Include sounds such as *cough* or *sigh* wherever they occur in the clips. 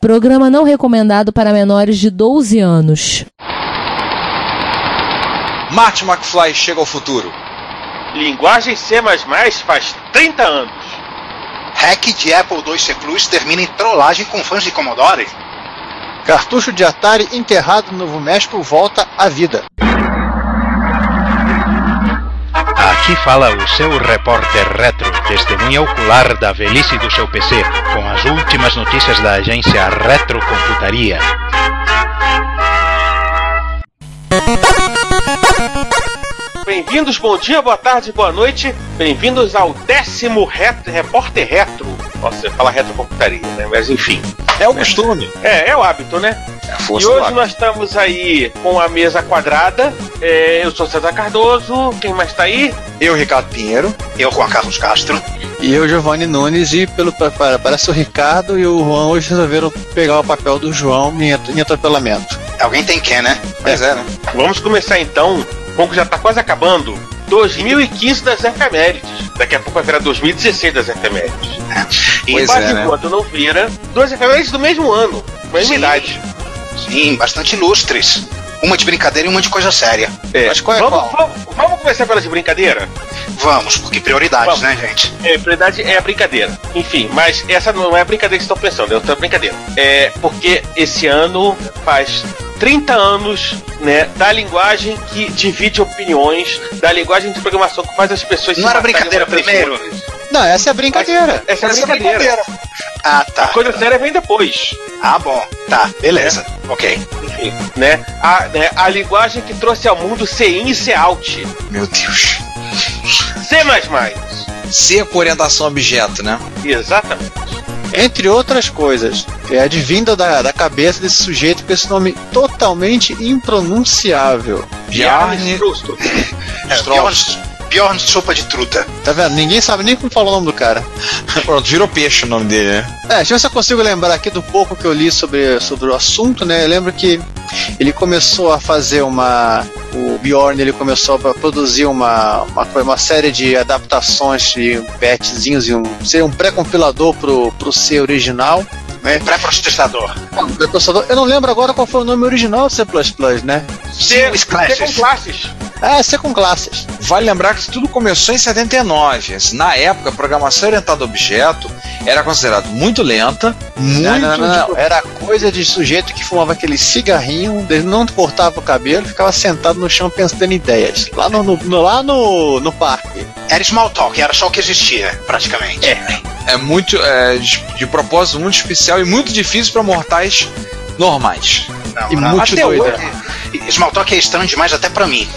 Programa não recomendado para menores de 12 anos. Marty McFly chega ao futuro. Linguagem C++ faz 30 anos. Hack de Apple II C Plus termina em trollagem com fãs de Commodore. Cartucho de Atari enterrado no Novo México volta à vida. Aqui fala o seu repórter retro, testemunha ocular da velhice do seu PC, com as últimas notícias da agência Retrocomputaria. Bem-vindos, bom dia, boa tarde, boa noite. Bem-vindos ao décimo Repórter Retro. Nossa, eu fala retrocomputaria, né? Mas enfim. É o costume. É, é o hábito, né? É a E força do hoje hábito. nós estamos aí com a mesa quadrada. É, eu sou César Cardoso. Quem mais tá aí? Eu, Ricardo Pinheiro. Eu, Juan Carlos Castro. E eu, Giovanni Nunes, e pelo, pa- pa- parece o Ricardo e o Juan hoje resolveram pegar o papel do João em, at- em atropelamento. Alguém tem que, né? Pois é, né? Vamos começar então, como já tá quase acabando, 2015 das efemérides. Daqui a pouco vai virar 2016 das efemérides. E Pois Mas é, né? enquanto não vira, duas efemérides do mesmo ano, mesma Sim. idade. Sim, bastante ilustres. Uma de brincadeira e uma de coisa séria. É, Mas qual é vamos, qual? vamos, vamos começar pelas de brincadeira? Vamos, porque prioridades, Vamos. né, gente? É, prioridade é a brincadeira. Enfim, mas essa não é a brincadeira que vocês estão pensando, é outra brincadeira. É porque esse ano faz 30 anos né, da linguagem que divide opiniões, da linguagem de programação que faz as pessoas Não era matarem brincadeira primeiro? outras. Não, essa é a brincadeira. Essa é a brincadeira. Ah, A tá. coisa séria vem depois. Ah, bom. Tá, beleza. Ok. Enfim, né? A, né, a linguagem que trouxe ao mundo CIN e COUT. Meu Deus. C++. C com orientação a objeto, né? Exatamente. Entre outras coisas, é advinda da, da cabeça desse sujeito com esse nome totalmente impronunciável. Bjarne Strusto. É, Bjorn, Sopa de Truta. Tá vendo? Ninguém sabe nem como falar o nome do cara. *laughs* Pronto, virou peixe o nome dele, né? É, deixa eu ver se eu consigo lembrar aqui do pouco que eu li sobre, sobre o assunto, né? Eu lembro que ele começou a fazer uma. O Bjorn ele começou a produzir uma, uma, uma série de adaptações de patchzinhos e um. ser um pré-compilador pro, pro C original. Né? Pré-processador. Pré-processador. Eu não lembro agora qual foi o nome original do C, né? C, C com classes. classes. Ah, C com classes. Vale lembrar que tudo começou em 79. Na época, a programação orientada a objeto era considerado muito lenta, muito Não, não, não, de-. Era coisa de sujeito que fumava aquele cigarrinho, não cortava o cabelo, ficava sentado no chão pensando em ideias. Lá no, no- no- lá no, no parque. Era small talk, era só o que existia, praticamente. É. é muito é, de, de propósito muito especial e muito difícil para mortais normais. Não, E não. muito Até doida. hoje, Small talk é estranho demais até pra mim.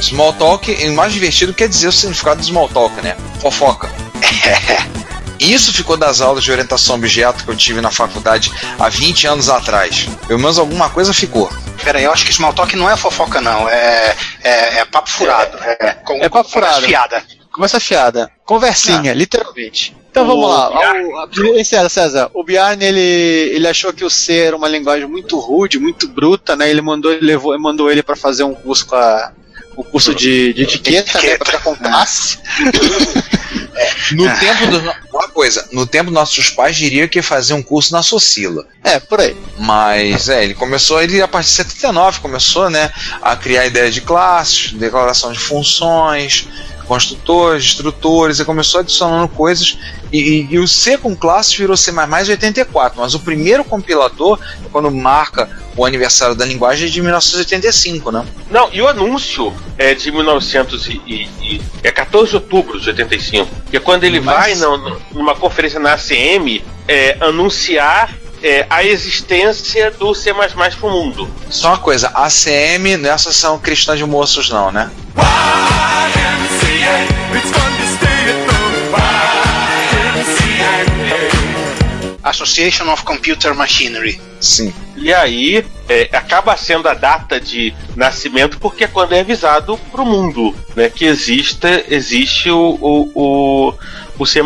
Small talk, e o mais divertido quer dizer o significado do small talk, né? Fofoca. *laughs* Isso ficou das aulas de orientação a objeto que eu tive na faculdade há 20 anos atrás. Pelo menos alguma coisa ficou. Pera aí, eu acho que small talk não é fofoca, não. É, é, é papo furado. É, com, É papo com conversa furado. fiada. Começa fiada. Conversinha, literalmente. Então vamos O lá. O, César, César, o Bjarne ele, ele achou que o C era uma linguagem muito rude, muito bruta, né? Ele mandou, ele levou, mandou ele para fazer um curso com a o curso de, de etiqueta, né, pra ficar com classe. No tempo do. Uma coisa, no tempo nossos pais diriam que ia fazer um curso na Socila. É, por aí. Mas é, ele começou, ele a partir de 79 começou, né, a criar ideia de classes, declaração de funções, construtores, instrutores, e começou adicionando coisas. E, e- e o C com classes virou C++ em 84, mas o primeiro compilador, quando marca o aniversário da linguagem, é de 1985, né? Não, e o anúncio é de 1900 e, e- é 14 de outubro de 85. Que é quando ele Mas- vai no- numa conferência na ACM é, anunciar é, a existência do C++ pro mundo. Só uma coisa, ACM não é Associação Cristã de Moços, não, né? Association of Computer Machinery. Sim. E aí é, acaba sendo a data de nascimento porque é quando é avisado pro mundo, né, que existe o, o, o, o C++.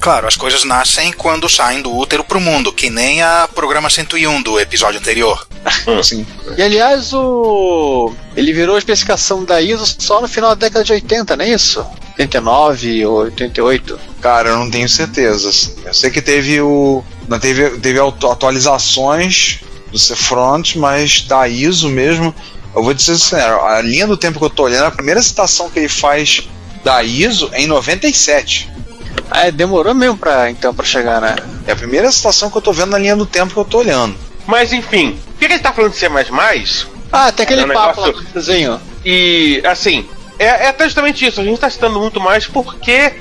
Claro, as coisas nascem quando saem do útero pro mundo, que nem a programa 101 do episódio anterior. *laughs* Sim. E aliás, o. Ele virou a especificação da ISO só no final da década de 80, não é isso? 89 ou 88. Cara, eu não tenho certeza. Eu sei que teve o, Não teve, teve atualizações do C-Front, mas da ISO mesmo. Eu vou dizer assim, a linha do tempo que eu tô olhando, a primeira citação que ele faz da ISO em 97. Ah, é, demorou mesmo pra, então, pra chegar, né? É a primeira citação que eu tô vendo na linha do tempo que eu tô olhando. Mas enfim, por que gente tá falando de C? Ah, tem aquele É um papo negócio- lá, desenho. E assim, é, é até justamente isso. A gente tá citando muito mais porque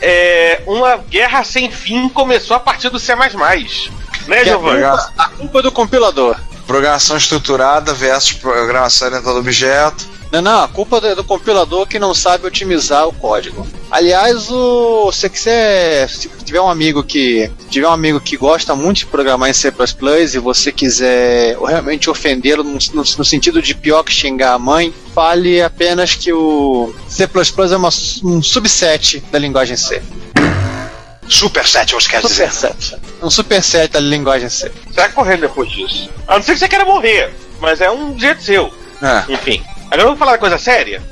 é, uma guerra sem fim começou a partir do C. Né, é Giovanni? a culpa do compilador. Programação estruturada versus programação orientada a objeto. Não, não, a culpa é do compilador que não sabe otimizar o código. Aliás, o, se quiser, se tiver um amigo que tiver um amigo que gosta muito de programar em C++ e você quiser realmente ofendê-lo no, no- no sentido de pior que xingar a mãe, fale apenas que o C++ é uma, um subset da linguagem C. Superset, você quer dizer. Superset. Um superset da linguagem C. Você vai correr depois disso. A não ser que você queira morrer, mas é um jeito seu. É. Enfim. Agora vamos falar da coisa séria?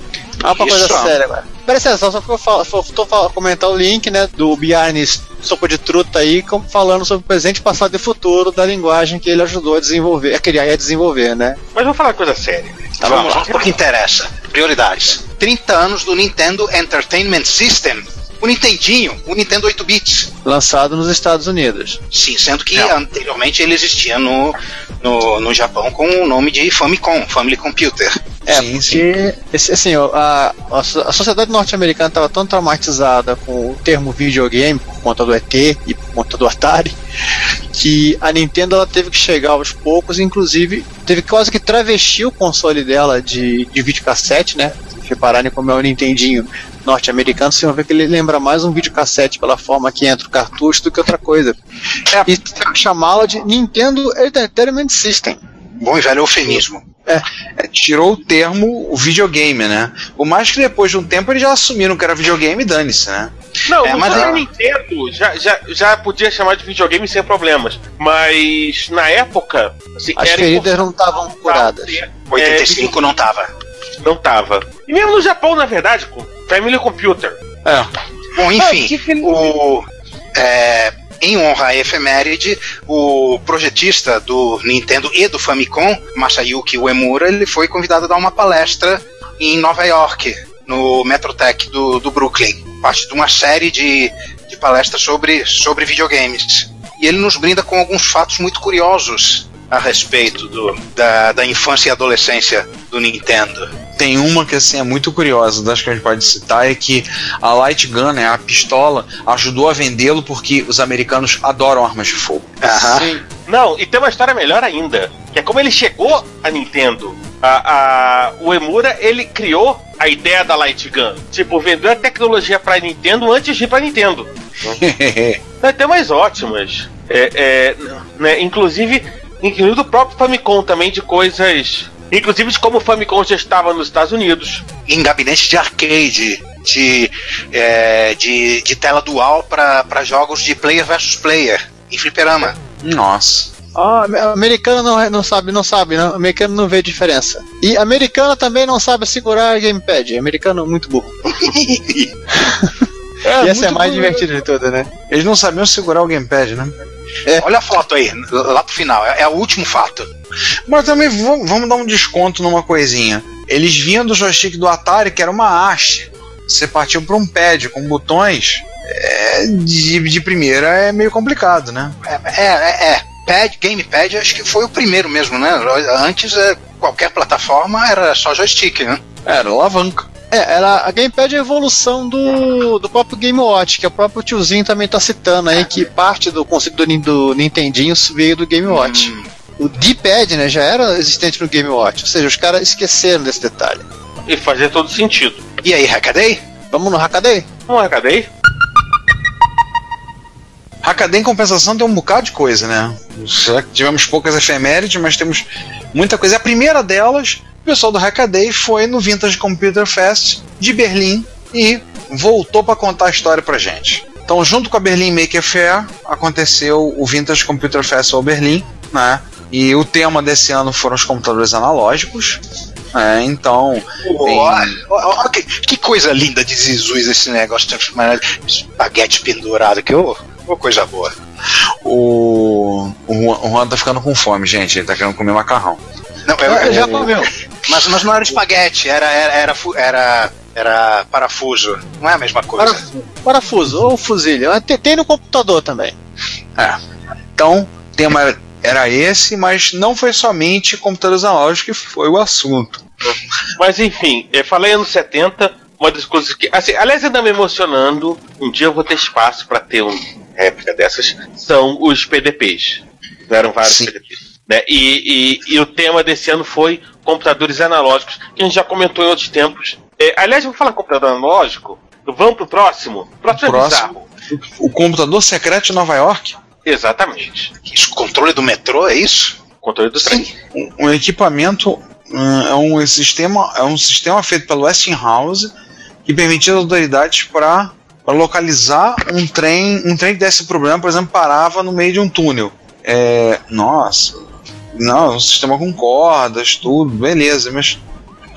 Ah, uma coisa séria agora. Pera aí, só, que eu falo, falar- comentar o link, né, do Bjarnes Sopa de Truta aí, falando sobre o presente, passado e futuro da linguagem que ele ajudou a desenvolver, a criar e a desenvolver, né? Mas vamos falar coisa séria. Tá, vamos lá, porque interessa. Prioridades. 30 anos do Nintendo Entertainment System. O Nintendinho, o Nintendo 8 bits. Lançado nos Estados Unidos. Sim, sendo que Não. anteriormente ele existia no, no, no Japão com o nome de Famicom, Family Computer. É, sim, sim. porque, assim, a, a sociedade norte-americana estava tão traumatizada com o termo videogame, por conta do ET e por conta do Atari, que a Nintendo ela teve que chegar aos poucos, inclusive teve quase que travestir o console dela de, de videocassete, né? Se repararem como é o Nintendinho norte-americano, vocês vão ver que ele lembra mais um videocassete pela forma que entra o cartucho do que outra coisa. É. E chamá-la de Nintendo Entertainment System. Bom e velho eufemismo. É, tirou o termo o videogame, né? Por mais que depois de um tempo eles já assumiram que era videogame, dane-se, né? Não, É, no mas Super é- Nintendo já, já, já podia chamar de videogame sem problemas. Mas na época, assim, As era feridas não estavam curadas. importante, é, 85 não tava. não tava. E mesmo no Japão, na verdade, com Family Computer. É. Bom, enfim, que o, é, em honra à efeméride, o projetista do Nintendo e do Famicom, Masayuki Uemura, ele foi convidado a dar uma palestra em Nova York, no Metrotech do, do Brooklyn. Parte de uma série de, de palestras sobre, sobre videogames. E ele nos brinda com alguns fatos muito curiosos a respeito do, da, da infância e adolescência do Nintendo. Tem uma que assim é muito curiosa, das que a gente pode citar, é que a Light Gun, né, a pistola, ajudou a vendê-lo porque os americanos adoram armas de fogo. Aham. Sim. Não, e tem uma história melhor ainda. Que é como ele chegou à Nintendo. A, a- o Emura, ele criou a ideia da Light Gun. Tipo, vendeu a tecnologia pra Nintendo antes de ir pra Nintendo. Vai ter mais ótimas. É, é, né, inclusive, incluindo o próprio Famicom também de coisas. Inclusive de como o Famicom já estava nos Estados Unidos. em gabinete de arcade, de, é, de, de tela dual para jogos de player versus player, em fliperama. Nossa. Ah, ame- americano não, não sabe, não sabe, não, americano não vê diferença. E americano também não sabe segurar gamepad. Americano é muito burro. *laughs* *laughs* e essa é a mais divertida de todas, né? Eles não sabiam segurar o gamepad, né? Olha a foto aí, lá pro final, é, é o último fato. Mas também vamos, vamos dar um desconto numa coisinha. Eles vinham do joystick do Atari, que era uma haste. Você partiu para um pad com botões. é, de, de primeira é meio complicado, né? É, é, é. Pad, gamepad, acho que foi o primeiro mesmo, né? Antes, é, qualquer plataforma era só joystick, né? Era alavanca. É, era, a gamepad é a evolução do, do próprio Game Watch, que o próprio tiozinho também tá citando aí, que parte do conceito do, do Nintendinho veio do Game Watch. Hum, O D-pad, né, já era existente no Game Watch, ou seja, os caras esqueceram desse detalhe. E fazia todo sentido. E aí, Hackaday? Vamos no Hackaday? Não é, cadê? Hackaday, em compensação, tem um bocado de coisa, né? Já que tivemos poucas efemérides, mas temos muita coisa. A primeira delas, pessoal do Hackaday foi no Vintage Computer Fest de Berlim e voltou para contar a história pra gente. Então, junto com a Berlin Maker Fair, aconteceu o Vintage Computer Festival Berlim, né? E o tema desse ano foram os computadores analógicos. né? então, Ó, ó, ó, que, que coisa linda de Jesus esse negócio, espaguete pendurado, que ô, ô, coisa boa. O, o, Juan, o Juan tá ficando com fome, gente. Ele tá querendo comer macarrão. Não, eu, Ah, eu- já comeu. Mas, mas não era espaguete, era, era, era, era, era parafuso. Não é a mesma coisa. Parafuso, parafuso ou fuzilha. Tem, tem no computador também. É. Então, o tema era esse, mas não foi somente computadores analógicos que foi o assunto. Mas enfim, eu falei anos 70, uma das coisas que. Assim, aliás, ainda me emocionando, um dia eu vou ter espaço para ter uma réplica dessas, são os PDPs. Tiveram vários Sim. PDPs. Né? E, e- e o tema desse ano foi computadores analógicos, que a gente já comentou em outros tempos. É, aliás, eu vou falar computador analógico. Vamos pro próximo? O próximo, é bizarro. O computador secreto de Nova York, Exatamente. Isso, controle do metrô, é isso? Controle do trem. um, um equipamento, hum, é um sistema, é um sistema feito pelo Westinghouse que permitia às autoridades para localizar um trem, um trem que desse problema, por exemplo, parava no meio de um túnel. É, nossa, não, um sistema com cordas, tudo, beleza, mas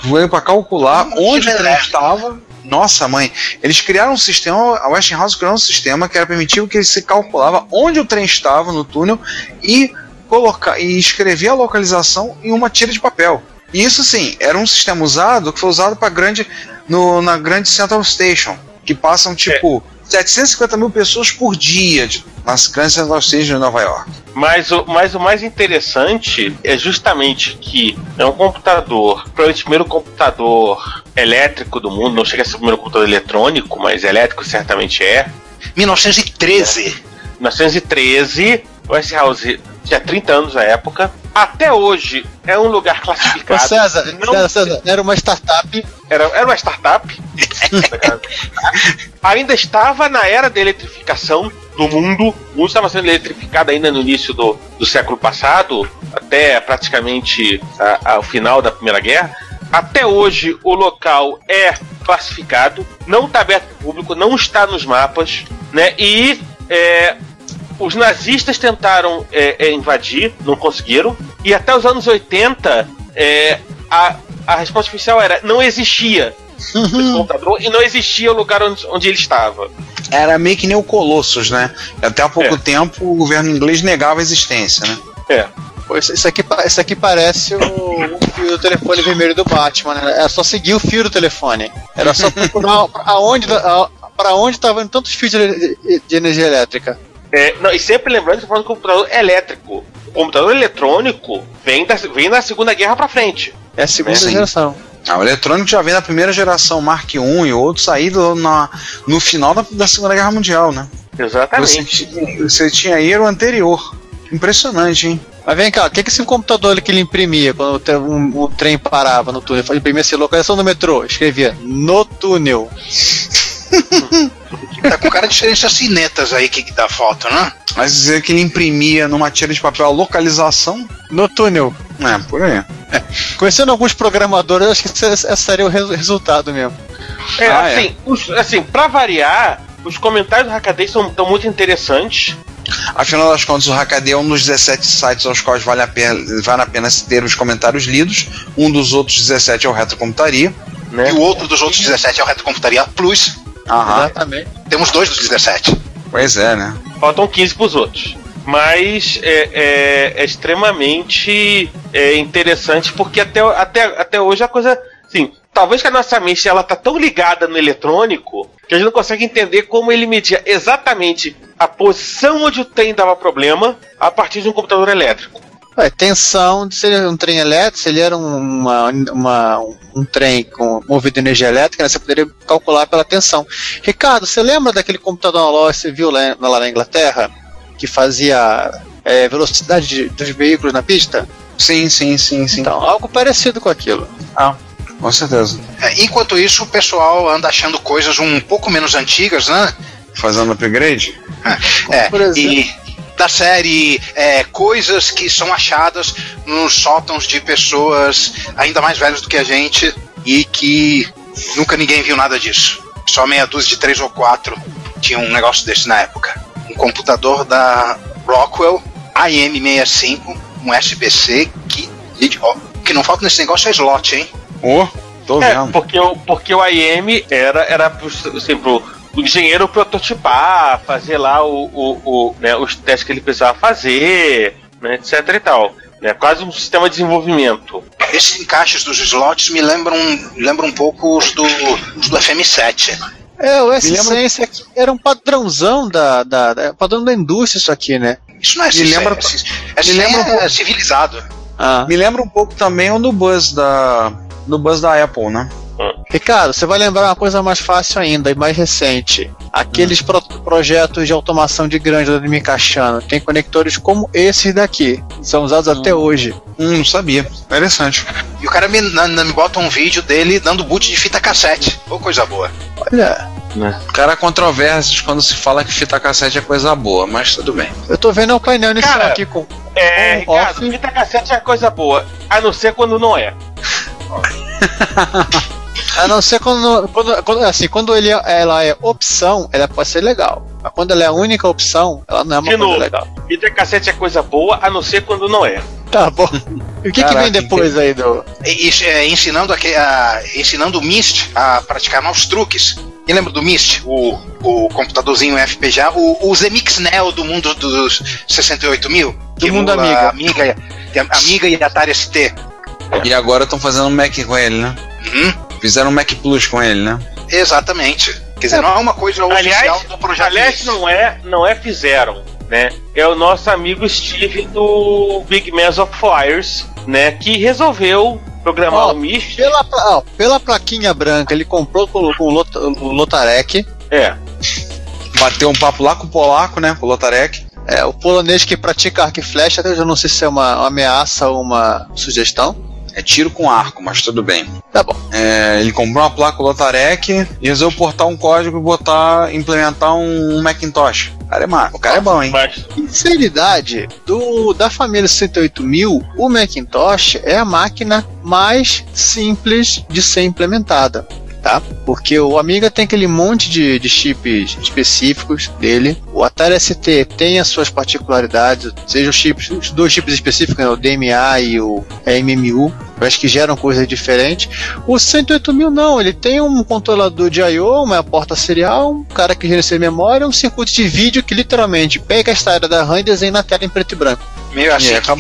veio para calcular onde o trem estava. Nossa, mãe, eles criaram um sistema, a Westinghouse criou um sistema que era permitivo que se calculava onde o trem estava no túnel e colocar e escrever a localização em uma tira de papel. E isso sim, era um sistema usado que foi usado para grande no, na grande Central Station, que passam tipo 750 mil pessoas por dia de, nas grandes Central Stations de Nova York. Mas o, mas o mais interessante é justamente que é um computador, provavelmente o primeiro computador elétrico do mundo, não chega a ser o primeiro computador eletrônico, mas elétrico certamente é. 1913. 1913, o Westinghouse tinha 30 anos na época. Até hoje é um lugar Ô, classificado. César, não- César, César, era uma startup. Era, era uma startup. *laughs* ainda estava na era da eletrificação do mundo. O mundo estava sendo eletrificado ainda no início do, do século passado, até praticamente a- ao final da Primeira Guerra. Até hoje o local é classificado, não está aberto ao público, não está nos mapas, né? E é, os nazistas tentaram é, é, invadir, não conseguiram. E até os anos 80, é, a, a resposta oficial era: não existia esse computador e não existia o lugar onde, onde ele estava. Era meio que nem o Colossus, né? Até há pouco É. tempo o governo inglês negava a existência, né? É. Pô, isso, aqui, isso aqui parece o, o fio do telefone vermelho do Batman, né? Era só seguir o fio do telefone. Era só procurar *laughs* aonde, a, para onde estavam indo tantos fios de, de- de energia elétrica. É, não, e sempre lembrando que falando de computador elétrico. O computador eletrônico vem da, vem da Segunda Guerra pra frente. É a segunda Sim. geração. Ah, o eletrônico já vem da primeira geração Mark I e outros saído na, no final da, da Segunda Guerra Mundial, né? Você, Exatamente. tinha- você tinha aí era o anterior. Impressionante, hein? Mas vem cá, o que, que esse computador ali que ele imprimia quando o, um- o trem parava no túnel? Ele imprimia essa localização do metrô, escrevia no túnel. *laughs* Tá com cara de diferença cinetas aí que dá foto, né? Mas dizer que ele imprimia numa tira de papel a localização, No túnel. é, por aí. Conhecendo alguns programadores, eu acho que esse, seria o resu- resultado mesmo. É, Ah, é. assim, os- assim, pra variar, os comentários do Hackaday são tão muito interessantes. Afinal das contas, o Hackaday é um dos 17 sites aos quais vale a pena, vale a pena se ter os comentários lidos. Um dos outros 17 é o Retrocomputaria. Né? E o outro dos outros 17 é o Retrocomputaria Plus. Aham, Exatamente. Temos dois dos 17. pois é, né? Faltam 15 pros outros. Mas é, é- é extremamente é, interessante porque até, até, até hoje a coisa. Assim, talvez que a nossa mente ela tá tão ligada no eletrônico que a gente não consegue entender como ele media exatamente a posição onde o trem dava problema a partir de um computador elétrico. Ué, tensão, se ele era um trem elétrico, se ele era um- uma, uma- um trem com movido de energia elétrica, né, você poderia calcular pela tensão. Ricardo, você lembra daquele computador analógico que você viu lá, lá na Inglaterra? Que fazia é, velocidade de- dos veículos na pista? Sim, sim, sim, sim. Então, algo parecido com aquilo. Com certeza. É, enquanto isso, o pessoal anda achando coisas um pouco menos antigas, né? Fazendo upgrade? É, Por exemplo. e da série é, coisas que são achadas nos sótãos de pessoas ainda mais velhas do que a gente e que nunca ninguém viu nada disso. Só meia dúzia de três ou quatro tinha um negócio desse na época. Um computador da Rockwell IM65, um SBC que, ó, que não falta nesse negócio é slot, hein? Ô, tô É, vendo. porque o, porque o IM era, era assim, pro, o engenheiro prototipar, fazer lá o, o, o né, os testes que ele precisava fazer, né, etc e tal. É quase um sistema de desenvolvimento. Esses encaixes dos slots me lembram, lembram um pouco os do, os do FM7. É, o S-Sense aqui era um padrãozão da, da, da, padrão da indústria isso aqui, né? Isso não é Me lembra- é, me lembra um é pouco- civilizado. Ah. Me lembra um pouco também o do Buzz da. do Buzz da Apple, né? Ricardo, você vai lembrar uma coisa mais fácil ainda e mais recente. Aqueles pro- projetos de automação de grande da Mikachano tem conectores como esses daqui. São usados até hoje. Hum, não sabia. Interessante. E o cara me, na- na- me bota um vídeo dele dando boot de fita cassete. Ô, coisa boa. Olha, O cara controvérsias quando se fala que fita cassete é coisa boa, mas tudo bem. eu tô vendo o painel inicial Cara, aqui com. É, Ricardo, off. fita cassete é coisa boa, a não ser quando não é. *laughs* A não ser quando, quando, quando- assim, quando ele, ela é opção, ela pode ser legal. Mas quando ela é a única opção, ela não é uma De coisa novo. legal. Fita cassete é coisa boa, a não ser quando não é. Tá bom. E o que, que Caraca, vem depois aí do. E, e, é, ensinando, a, ensinando o Myst a praticar novos truques. Quem lembra do Myst? O, o computadorzinho FPGA, o, o Zemix Neo do mundo dos 68 mil? Do mundo emula Amiga. Amiga, e- Amiga e Atari ST. E agora estão fazendo um Mac com ele, né? Uhum, Fizeram um Mac Plus com ele, né? exatamente. Quer dizer, não é uma coisa Aliás, oficial do projeto. aliás não é, não é fizeram, né? É o nosso amigo Steve do Big Mass of Fires, né? Que resolveu programar Ó, o Myst. Pela, ó, pela plaquinha branca, ele comprou com, com o, Lot, o Lotarek. É. Bateu um papo lá com o polaco, né? Com o Lotarek. É, o polonês que pratica arco e flecha, até eu já não sei se é uma, uma ameaça ou uma sugestão. É tiro com arco, mas tudo bem. Tá bom. É, ele comprou uma placa Lotarek e resolveu portar um código e botar, implementar um, Macintosh. O cara é, ma- o cara é bom, hein? Sinceridade, do, da família 68000, o Macintosh é a máquina mais simples de ser implementada. Tá? Porque o Amiga tem aquele monte de, de chips específicos dele. O Atari ST tem as suas particularidades, seja os chips, os dois chips específicos, né, o DMA e o MMU, mas que geram coisas diferentes. O 108000 não, ele tem um controlador de I/O, uma porta serial, um cara que gerencia memória, um circuito de vídeo que literalmente pega a história da RAM e desenha na tela em preto e branco. Meio assim, É, que é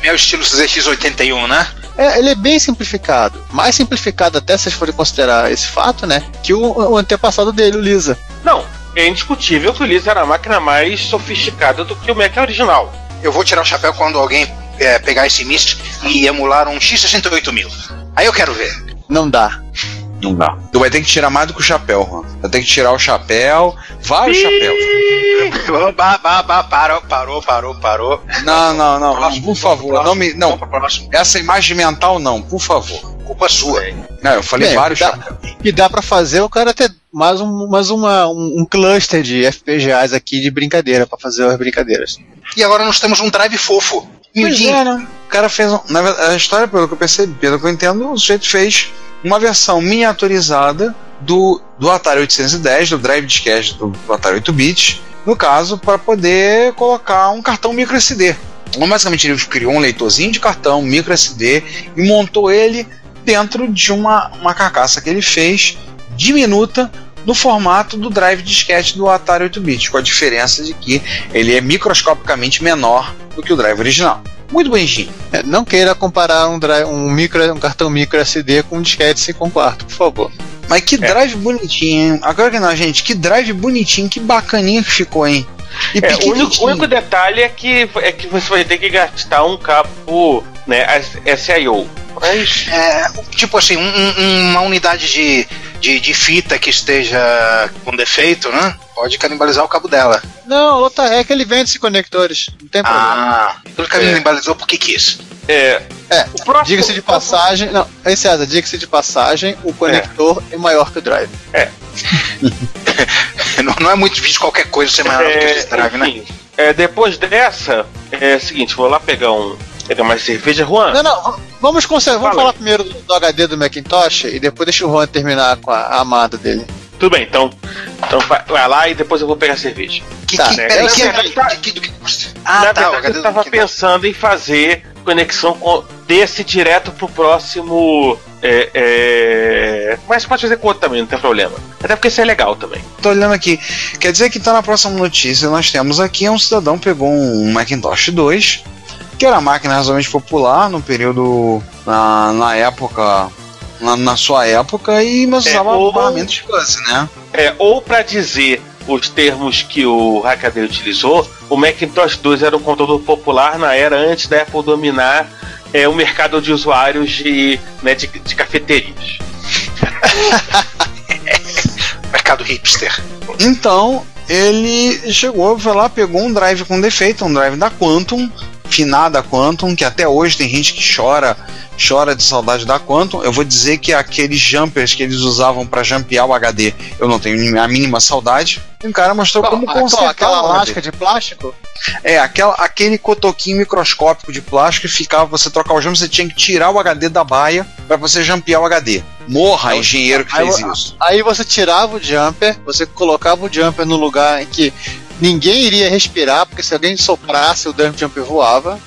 meio estilo ZX81, né? É, ele é bem simplificado. Mais simplificado até se vocês forem considerar esse fato, né? Que o, o antepassado dele, o Lisa. não, é indiscutível que o Lisa era a máquina mais sofisticada do que o Mac original. Eu vou tirar o chapéu quando alguém é, pegar esse Myst e emular um X68000. Aí eu quero ver. Não dá. Não dá. Tu vai ter que tirar mais do que o chapéu, Juan. Vai ter que tirar o chapéu, vários chapéus. Ba, ba, ba, parou, parou, parou, parou. Não, não, não, Próximo, por favor, próximo, não me, não. Essa imagem mental não, por favor. Culpa sua. Não, eu falei Bem, vários dá- chapéus. E dá pra fazer o cara ter mais, um, mais uma, um, um cluster de FPGAs aqui de brincadeira, pra fazer as brincadeiras. E agora nós temos um drive fofo. Pois é, né? O cara fez. um- Na verdade, a história, pelo que eu percebi, pelo que eu entendo, o sujeito fez uma versão miniaturizada do, do Atari 810, do drive disquete do, do Atari 8-bit, no caso, para poder colocar um cartão micro SD. Então, basicamente, ele criou um leitorzinho de cartão micro SD e montou ele dentro de uma, uma carcaça que ele fez diminuta no formato do drive disquete do Atari 8-bit, com a diferença de que ele é microscopicamente menor do que o drive original. Muito bonitinho. É, não queira comparar um, drive, um, micro, um cartão micro SD com um disquete 5 quarto, por favor. Mas que drive bonitinho, hein? Agora que não, gente, que drive bonitinho, que bacaninha que ficou, hein? E É, o, único, único detalhe é que, é que você vai ter que gastar um cabo né, SIO. Mas É, tipo assim, um- um- uma unidade de, de, de fita que esteja com defeito, né? Pode canibalizar o cabo dela. Não, o Lotarec ele vende esses conectores, não tem problema. Ah, ele canibalizou porque quis. é. É, O próximo, Diga-se de passagem, não, aí César, diga-se de passagem, o conector é, maior que o drive. *laughs* Não, não é muito difícil qualquer coisa ser maior do que É, esse drive, né? enfim, é, depois dessa, é o seguinte, vou lá pegar um. Pegar mais cerveja, Juan. Não, não, vamos conservar, vamos Fala falar primeiro do, do HD do Macintosh e depois deixa o Juan terminar com a, a amada dele. Tudo bem, então. Então vai, vai lá e depois eu vou pegar cerveja. Que, Tá, que, né? peraí, Na que, verdade, que, que, que, Ah, Na tá, verdade, eu tava do pensando em fazer conexão com, desse direto pro próximo. É, é... Mas pode fazer com outro também, não tem problema. Até porque isso é legal também. Tô olhando aqui. Quer dizer que tá na próxima notícia. Nós temos aqui um cidadão pegou um Macintosh 2, que era uma máquina razoavelmente popular no período. na, na época. Na, na sua época, e mas É, usava ou- barramento de fuzzy, né? É, ou para dizer os termos que o Hackaday utilizou, o Macintosh 2 era um computador popular na era antes da Apple dominar é, o mercado de usuários de, né, de, de cafeterias. *laughs* Mercado hipster. Então, ele chegou, foi lá, pegou um drive com defeito, um drive da Quantum, finada Quantum, que até hoje tem gente que chora, chora de saudade da Quantum. Eu vou dizer que aqueles jumpers que eles usavam para jampear o HD, eu não tenho a mínima saudade. O cara mostrou como Qual- consertar aquela o lasca de plástico? É, aquela, aquele cotoquinho microscópico de plástico que ficava, você trocar o jumper, você tinha que tirar o HD da baia para você jampear o HD. Morra, engenheiro que Aí, fez isso. aí você tirava o jumper, você colocava o jumper no lugar em que ninguém iria respirar, porque se alguém soprasse, o dump jumper voava.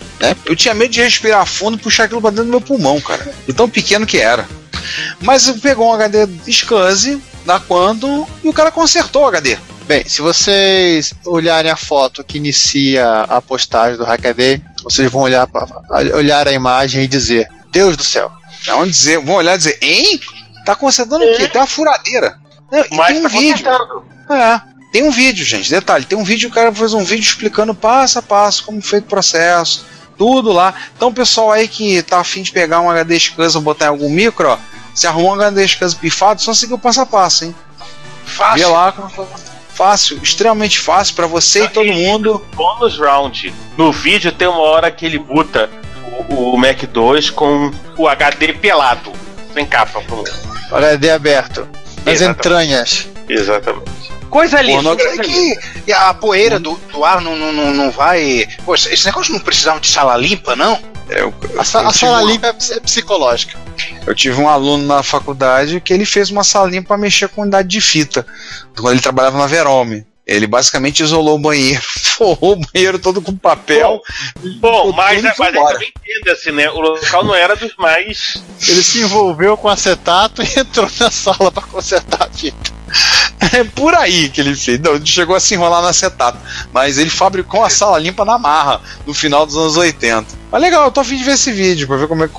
Eu tinha medo de respirar fundo e puxar aquilo pra dentro do meu pulmão, cara. De tão pequeno que era. Mas pegou um HD SCSI da Quantum e o cara consertou o HD. Bem, se vocês olharem a foto que inicia a postagem do Hackaday, vocês vão olhar, pra, olhar a imagem e dizer: Deus do céu. Vão dizer, vão olhar e dizer, hein? Tá consertando o quê? Tem uma furadeira. Não, e Mas tem um tá vídeo. É, tem um vídeo, gente. Detalhe, tem um vídeo, o cara fez um vídeo explicando passo a passo como foi o processo, tudo lá. Então, pessoal aí que tá afim de pegar um HD SCSI ou botar em algum micro, ó, se arrumou um HD SCSI pifado, só seguir o passo a passo, hein? Vê Fácil. lá como foi. Fácil, extremamente fácil pra você e todo mundo. Bônus round. No vídeo tem uma hora que ele buta o, o Mac 2 com o HD pelado. Sem capa. pô. O HD aberto. Nas Exatamente. entranhas. Exatamente. Coisa linda. Coisa linda. E, e a poeira do, do ar não, não, não, não vai. Pô, esse negócio não precisava de sala limpa, não? Eu, A, sa- eu a sala um- limpa é é psicológica. Eu tive um aluno na faculdade que ele fez uma salinha para mexer com unidade de fita, quando ele trabalhava na Verome. Ele basicamente isolou o banheiro, *laughs* forrou o banheiro todo com papel. Bom, Tudo mas, foi mas embora. também entenda-se, né? O local não era dos mais. Ele se envolveu com acetato e *laughs* entrou na sala para consertar a fita. É por aí que ele fez. Não, ele chegou a se enrolar no acetato. Mas ele fabricou a sala limpa na marra no final dos anos 80. Mas legal, eu tô afim de ver esse vídeo para ver como, é,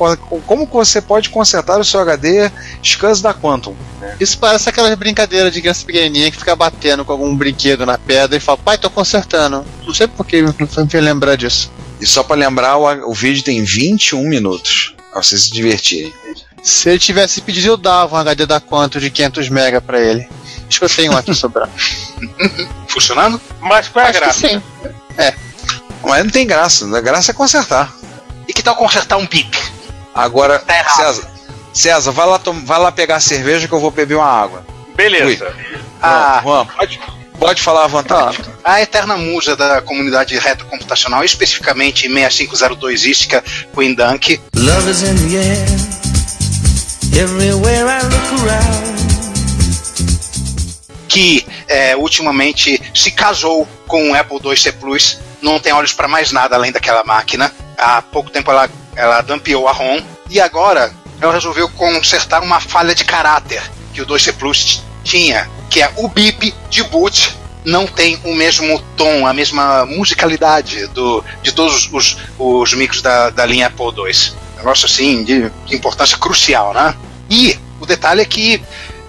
como você pode consertar o seu HD SCSI da Quantum. Isso parece aquelas brincadeiras de criança pequenininha que fica batendo com algum brinquedo na pedra e fala, pai, tô consertando. Não sei por que me me lembrar disso. E só para lembrar, o, o vídeo tem 21 minutos. Pra vocês se divertirem. Se ele tivesse pedido, eu dava um HD da quanto de 500 mega pra ele. Acho que eu tenho um aqui sobrando. *laughs* Funcionando? Mas qual é a Acho que graça? sim. Mas não tem graça. A graça é consertar. E que tal consertar um bip? Agora, Tá. César, César vai, lá vai lá pegar a cerveja que eu vou beber uma água. Beleza. Ah. Juan, pode, pode falar à vontade. A eterna musa da comunidade retrocomputacional, especificamente 6502 Istica, Queen Dunk, Love is in the air. Everywhere I look around. Que é, ultimamente se casou com o Apple IIc Plus, não tem olhos para mais nada além daquela máquina. Há pouco tempo ela, ela dumpeou a ROM e agora ela resolveu consertar uma falha de caráter que o 2C Plus tinha, que é o bip de boot não tem o mesmo tom, a mesma musicalidade do, de todos os, os micros da, da linha Apple II. Negócio assim de, de importância crucial, né? E o detalhe é que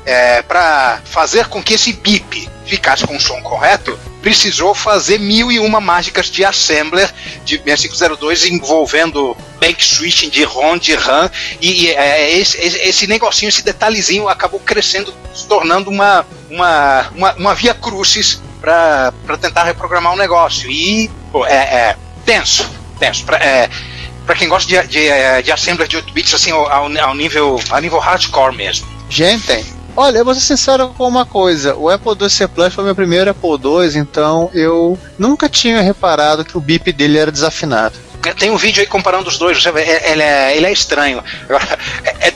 é, para fazer com que esse bip ficasse com o som correto, precisou fazer mil e uma mágicas de assembler de 6502 envolvendo bank switching de ROM, de RAM, e, e, é, esse, esse, esse negocinho, esse detalhezinho acabou crescendo, se tornando uma, uma, uma, uma via crucis para tentar reprogramar o negócio. E pô, é, é tenso, tenso. Pra, é, para quem gosta de, de, de assembler de 8 bits assim ao, ao nível ao nível hardcore mesmo. Gente, olha, eu vou ser sincero com uma coisa. O Apple IIc Plus foi meu primeiro Apple II, então eu nunca tinha reparado que o bip dele era desafinado. Tem um vídeo aí comparando os dois, você vê, é- ele é, ele é estranho. Agora, É, é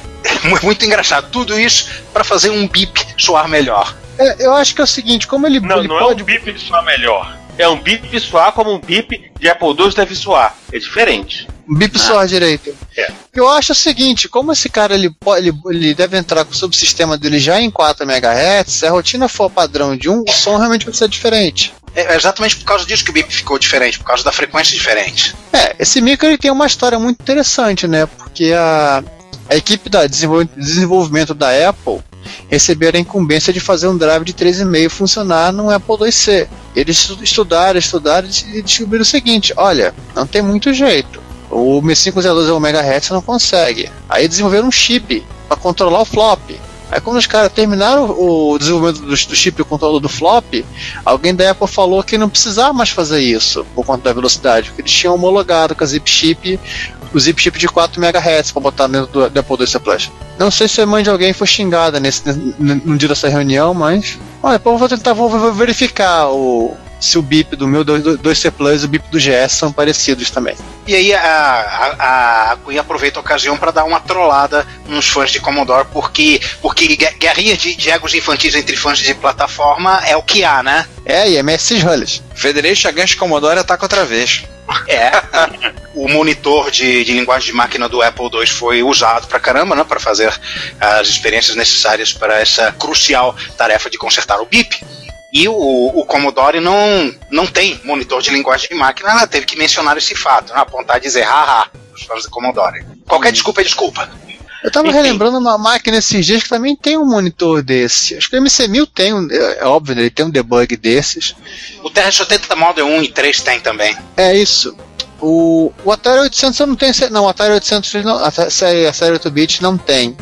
mu- muito engraçado. Tudo isso para fazer um bip soar melhor. É, eu acho que é o seguinte, como ele, Não, ele não pode. é o bip só melhor. é um bip soar como um bip de Apple II deve soar. É diferente. Bip soar direito. É. Eu acho o seguinte, como esse cara ele, ele, ele deve entrar com o subsistema dele já em 4 MHz, se a rotina for padrão de um, o som realmente vai ser diferente. É exatamente por causa disso que o bip ficou diferente, por causa da frequência diferente. É, esse micro ele tem uma história muito interessante, né? Porque a, a equipe da desenvol- desenvolvimento da Apple receberam a incumbência de fazer um drive de 3,5 funcionar no Apple IIc. Eles estu- estudaram, estudaram e descobriram o seguinte: olha, não tem muito jeito. O M502 é 1 MHz não consegue. Aí desenvolveram um chip para controlar o flop. Aí quando os caras terminaram o desenvolvimento do, chip e o controle do flop, alguém da Apple falou que não precisava mais fazer isso por conta da velocidade, porque eles tinham homologado com a Zip Chip o Zip Chip de 4 MHz para botar dentro do, do Apple II Plus. Não sei se a mãe de alguém foi xingada nesse, no dia dessa reunião, mas. Olha, depois eu vou tentar vou, vou verificar o, se o bip do meu 2C Plus e o bip do GS são parecidos também. E aí a, a, a Queen aproveita a ocasião para dar uma trollada nos fãs de Commodore, porque, porque gue- guerrinha de, de egos infantis entre fãs de plataforma é o que há, né? É, e é MSX Hullish. Federation against Commodore ataca outra vez. É. *laughs* o monitor de, de linguagem de máquina do Apple II foi usado pra caramba, né? Para fazer as experiências necessárias para essa crucial tarefa de consertar o BIP. E o, o Commodore não, não tem monitor de linguagem de máquina, ela teve que mencionar esse fato, apontar e dizer haha, os fãs do Commodore. Qualquer desculpa é desculpa. Eu tava Enfim. relembrando uma máquina esses dias que também tem um monitor desse. Acho que o MC1000 tem um, é, é óbvio, né, ele tem um debug desses. O TR-80 Model 1 e 3 tem também. É isso. O, o Atari 800 eu não tenho. Não, o Atari 800 ele não, a, série, a série 8-bit não tem.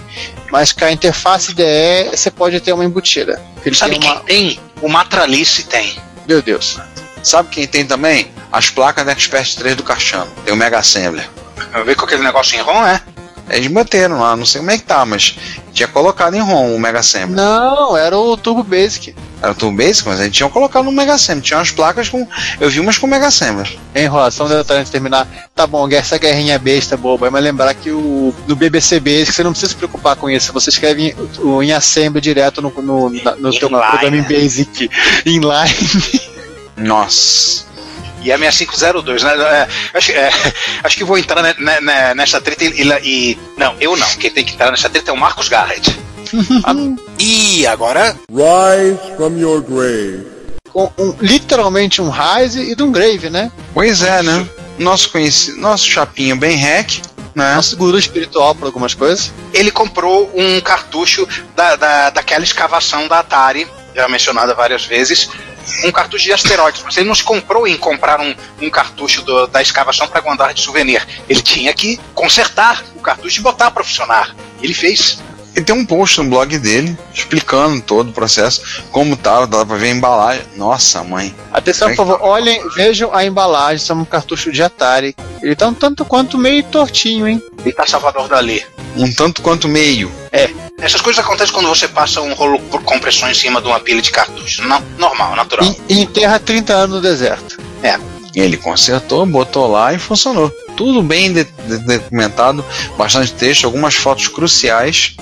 Mas com a interface DE você pode ter uma embutida. Ele Sabe tem quem uma. tem? O Matralice tem. Meu Deus. Sabe quem tem também? As placas da Expert 3 do Caixano. Tem o Mega Assembler. Eu ver com aquele negócio em ROM, é? Eles bateram lá, não sei como é que tá, mas tinha colocado em ROM o Mega Assembler. Não, era o Turbo Basic. Era o Turbo Basic, mas eles tinham colocado no Mega Assembler. Tinha umas placas com. Eu vi umas com Mega Assembler. É enrolação detalhe antes de terminar. Tá bom, essa guerrinha besta, boba. Mas lembrar que o, no BBC Basic você não precisa se preocupar com isso. Você escreve em, o, em assembly direto no, no, na- no Inline. programa em Basic. Inline. *laughs* Nossa. E a 6502, né? É, acho, é, *laughs* acho que vou entrar ne- ne- ne- nessa treta e, e- e- Não, eu não. Quem tem que entrar nessa treta é o Marcos Garrett. *laughs* e agora. Rise from your grave. com um- literalmente um Rise e de um Grave, né? Pois é, né? Nosso conhecido, nosso chapinho bem hack, né? Nosso guru espiritual por algumas coisas. Ele comprou um cartucho da, da, daquela escavação da Atari, já mencionada várias vezes. Um cartucho de asteroides. Mas ele não se comprou em comprar um, um cartucho do- da escavação para guardar de souvenir. Ele tinha que consertar o cartucho e botar para funcionar. Ele fez. Ele tem um post no blog dele explicando todo o processo, como tava, dá pra ver a embalagem. Nossa, mãe. Atenção, por favor, olhem, vejam a embalagem, são um cartucho de Atari. Ele tá um tanto quanto meio tortinho, hein? Ele tá Salvador Dali. Um tanto quanto meio. Essas coisas acontecem quando você passa um rolo por compressão em cima de uma pilha de cartuchos. Não, normal, natural. E, enterra 30 anos no deserto. Ele consertou, botou lá e funcionou. Tudo bem de- de- documentado, bastante texto, algumas fotos cruciais,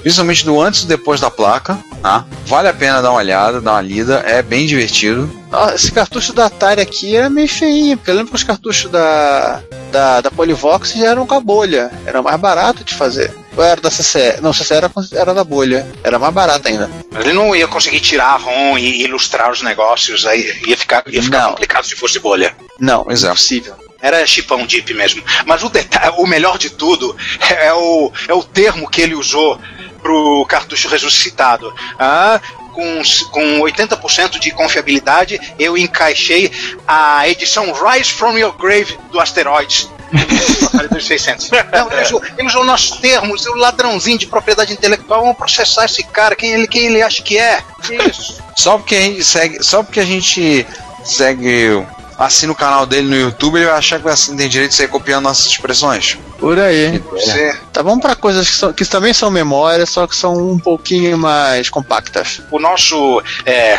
principalmente do antes e depois da placa. Tá? Vale a pena dar uma olhada, dar uma lida, é bem divertido. Ah, Esse cartucho da Atari aqui era meio feinho, porque eu lembro que os cartuchos da, da, da Polivox já eram com a bolha. Era mais barato de fazer. Ou era da CCE? Não, CCE era, era da bolha. Era mais barato ainda. Mas ele não ia conseguir tirar a ROM e ilustrar os negócios, aí ia ficar, ia ficar Não. complicado se fosse bolha. Não, é. impossível. Era chipão deep mesmo. Mas o, detalhe, o melhor de tudo é o, é o termo que ele usou pro cartucho ressuscitado. Ah, com, com 80% de confiabilidade, eu encaixei a edição Rise from Your Grave do Asteroids. do Atari 2600. Não, ele usou, ele usou nossos termos, o ladrãozinho de propriedade intelectual, vamos processar esse cara, quem ele, quem ele acha que é. Isso. Só porque a gente segue, só porque a gente segue, assina o canal dele no YouTube, ele vai achar que assim tem direito de sair copiando nossas expressões. Por aí. Você- Tá, vamos pra coisas que, são- que também são memórias, só que são um pouquinho mais compactas. o nosso é,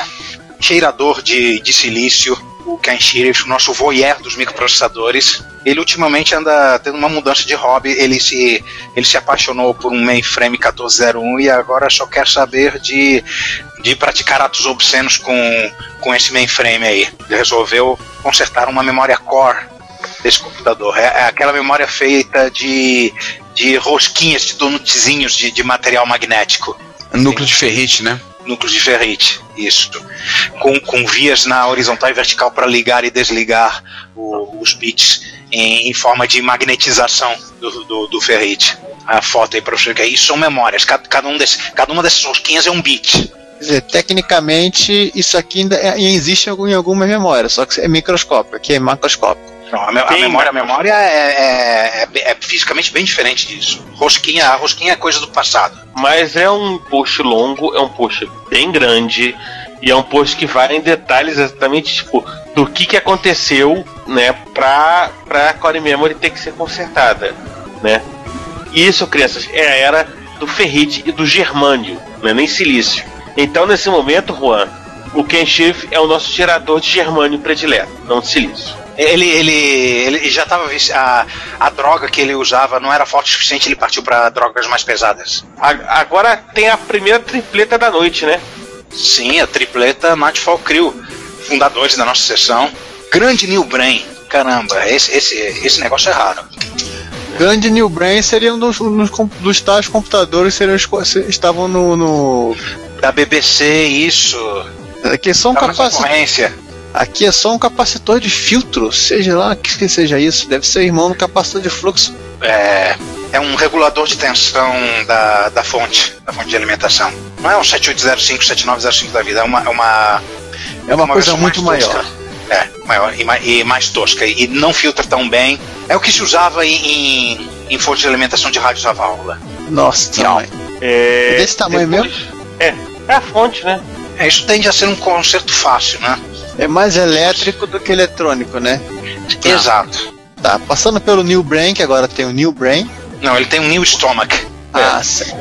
cheirador de, de silício, o Ken Shirif, o nosso voyeur dos microprocessadores, ele ultimamente anda tendo uma mudança de hobby. Ele se, ele se apaixonou por um mainframe 1401 e agora só quer saber de, de praticar atos obscenos com, com esse mainframe aí. Ele resolveu consertar uma memória core desse computador. É, é aquela memória feita de, de rosquinhas, de donutzinhos de, de material magnético. Núcleo de ferrite, né? núcleos de ferrite, isso. Com, com vias na horizontal e vertical para ligar e desligar o- os bits em, em forma de magnetização do, do, do ferrite. A foto aí para você ver. Isso são memórias. Cada, cada, um desse, cada uma dessas rosquinhas é um bit. Quer dizer, tecnicamente, isso aqui ainda é- existe em algum- em algumas memórias, só que é microscópio, aqui é macroscópio. Não, a, me- a memória, a memória é, é, é- é fisicamente bem diferente disso. Rosquinha, a rosquinha é coisa do passado. Mas é um post longo, é um post bem grande e é um post que vai em detalhes exatamente tipo do que, que aconteceu, né, pra, pra Core Memory ter que ser consertada, né? E isso, crianças, é a era do ferrite e do germânio, não é nem silício. Então, nesse momento, Juan, o Ken Schiff é o nosso gerador de germânio predileto, não de silício. Ele, ele, ele já estava a, a droga que ele usava não era forte o suficiente, ele partiu para drogas mais pesadas. A- agora tem a primeira tripleta da noite, né? Sim, a tripleta Nightfall Crew, fundadores da nossa sessão. Grande New Brain. Caramba, esse, esse, esse negócio é raro. Grande New Brain seria um dos, um dos, tais computadores que seriam estavam no. no Da BBC, isso. aqui, é só um nossa capacitor, aqui é só um capacitor de filtro, seja lá o que seja isso, deve ser irmão do capacitor de fluxo. É, é um regulador de tensão da, da fonte, da fonte de alimentação. Não é um 7805, 7905 da vida, é uma. É uma, É uma, coisa versão muito mais maior. tosca. É, maior e, ma- e mais tosca. E não filtra tão bem. É o que se usava em, em, em fonte de alimentação de rádios a válvula. Nossa, Tchau. tamanho. É, É desse tamanho depois- É, é a fonte, né? É, isso tende a ser um conserto fácil, né? É mais elétrico do que eletrônico, né? Exato. Tá, passando pelo New Brain, que agora tem o New Brain. Não, ele tem um new stomach. Ah, sim.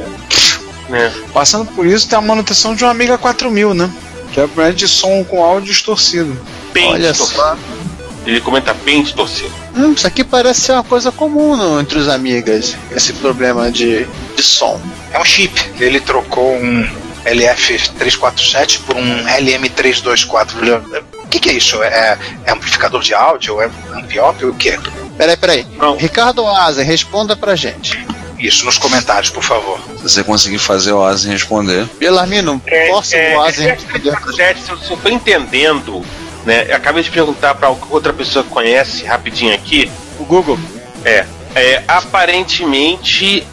né? Passando por isso, tem a manutenção de um Amiga 4000, né? Que é o brand de som com áudio distorcido. Bem Olha distorcido. Ele comenta bem distorcido. Hum, isso aqui parece ser uma coisa comum no- entre os amigas, esse problema de, de som. É um chip. Ele trocou um LF347 por um LM324. O que, que é isso? É, é amplificador de áudio? É ampliópio? O que é? Peraí, peraí. Não. Ricardo Azen, responda pra gente. Isso nos comentários, por favor. Se você conseguir fazer o Asen responder. Belarmino, posso o Azen é, responder pra gente? é, se eu- tô entendendo, né? Eu acabei de perguntar pra outra pessoa que conhece rapidinho aqui. O Google. É, é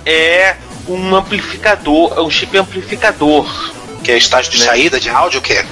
é, é um amplificador, é um chip amplificador. Que é estágio de Né? saída de áudio, o quê?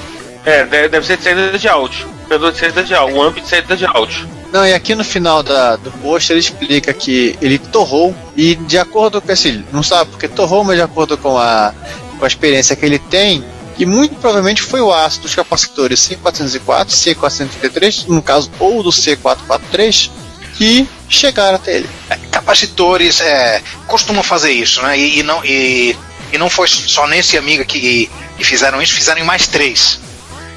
É, de- deve ser de saída de áudio. Amplificador de saída de áudio, um amp de saída de áudio. Não, e aqui no final da, do post ele explica que ele torrou e de acordo com esse. Não sabe porque torrou, mas de acordo com a, com a experiência que ele tem, que muito provavelmente foi o aço dos capacitores C404, C433, no caso, ou do C443, que chegaram até ele. Capacitores é, costumam fazer isso, né? E, e não, e, e não foi só nesse amiga que, que fizeram isso, fizeram em mais três.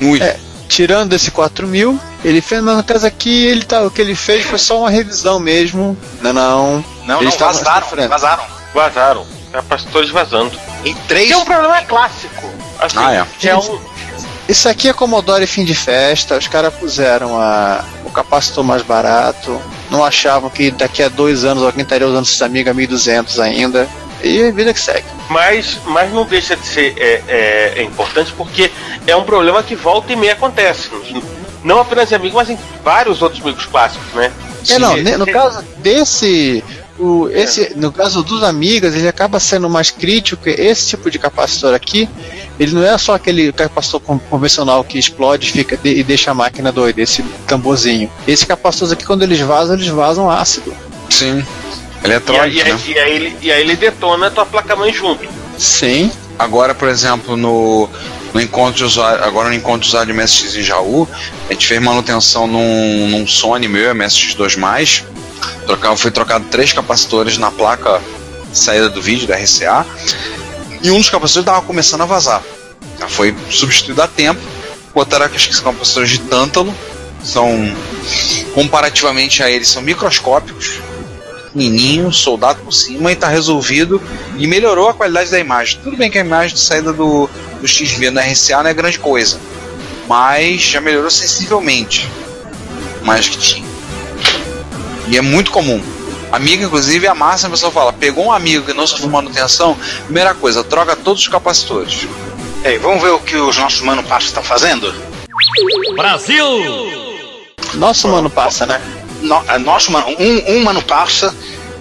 Ui. É. Tirando esse 4000, ele fez, mas no caso aqui, ele tá, o que ele fez foi só uma revisão mesmo. Não, não. Não, Eles não, estavam vazaram, vazaram. Vazaram. Capacitores vazando. Em três. Que é um problema clássico. Assim, Ah, é. é um, Isso aqui é Commodore fim de festa, os caras puseram a, o capacitor mais barato, não achavam que daqui a dois anos alguém estaria usando esses amigos a 1200 ainda, e vida que segue. mas, mas não deixa de ser é, é, é importante porque é um problema que volta e meia acontece. Não apenas em amigos, mas em vários outros amigos clássicos, né? É, não, no caso desse. O, esse, no caso dos amigas, ele acaba sendo mais crítico. que Esse tipo de capacitor aqui, ele não é só aquele capacitor con- convencional que explode e fica de- e deixa a máquina doida, esse tamborzinho. Esse capacitor aqui, quando eles vazam, eles vazam ácido. Sim. E, Eletrônico, aí, e, né? aí, e, aí ele, e aí ele detona a tua placa-mãe junto. Sim. Agora, por exemplo, no, no encontro de usuário, agora no encontro de usuário de MSX em Jaú, a gente fez manutenção num, num Sony meu, MSX2+, trocava, foi trocado três capacitores na placa de saída do vídeo, da RCA, e um dos capacitores estava começando a vazar. Já foi substituído a tempo, botaram acho que são capacitores de tântalo, são comparativamente a eles, são microscópicos, pequenininho, soldado por cima e está resolvido e melhorou a qualidade da imagem. Tudo bem que a imagem de saída do, do XV no RCA não é grande coisa, mas já melhorou sensivelmente mais que tinha. E é muito comum. Amigo, inclusive, a máxima a pessoa fala: pegou um amigo que não sofreu manutenção, primeira coisa, troca todos os capacitores. Ei, vamos ver o que os nossos mano passos estão fazendo? Nosso mano passa, né? No, é, nosso mano, um, um mano passa,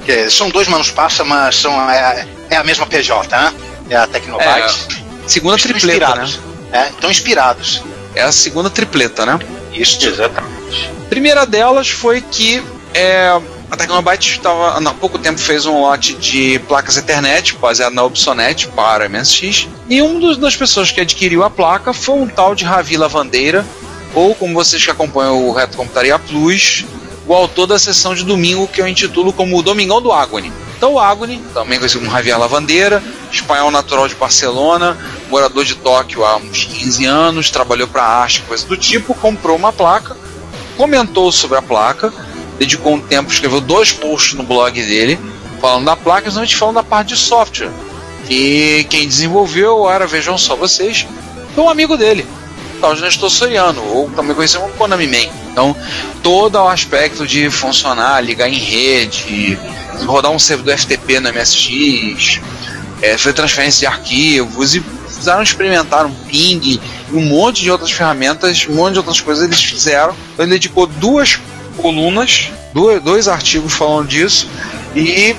que é- são dois manos passa, mas são, é, é a mesma PJ, né? É a Tecnobyte. Segunda Estão tripleta, né? inspirados. É, estão inspirados. É a segunda tripleta, né? Isso. Exatamente. primeira delas foi que é, a Tecnobyte estava, há pouco tempo fez um lote de placas Ethernet baseado na Obsonet para MSX e um dos, das pessoas que adquiriu a placa foi um tal de Ravi Lavandeira ou como vocês que acompanham o Reto Computaria Plus, o autor da sessão de domingo que eu intitulo como o Domingão do Agony. Então o Agony, também conhecido como Javier Lavandeira, espanhol natural de Barcelona, morador de Tóquio há uns 15 anos, trabalhou para a arte, coisa do tipo, comprou uma placa, comentou sobre a placa, dedicou um tempo, escreveu dois posts no blog dele, falando da placa, e principalmente falando da parte de software. E quem desenvolveu era, vejam só vocês, um amigo dele, tal de Nestor Soriano, ou também conhecido como Konami Man. Então, todo o aspecto de funcionar, ligar em rede, rodar um servidor FTP no MSX, é, fazer transferência de arquivos e precisaram experimentar um ping um monte de outras ferramentas, um monte de outras coisas eles fizeram. Então ele dedicou duas colunas, dois, dois artigos falando disso e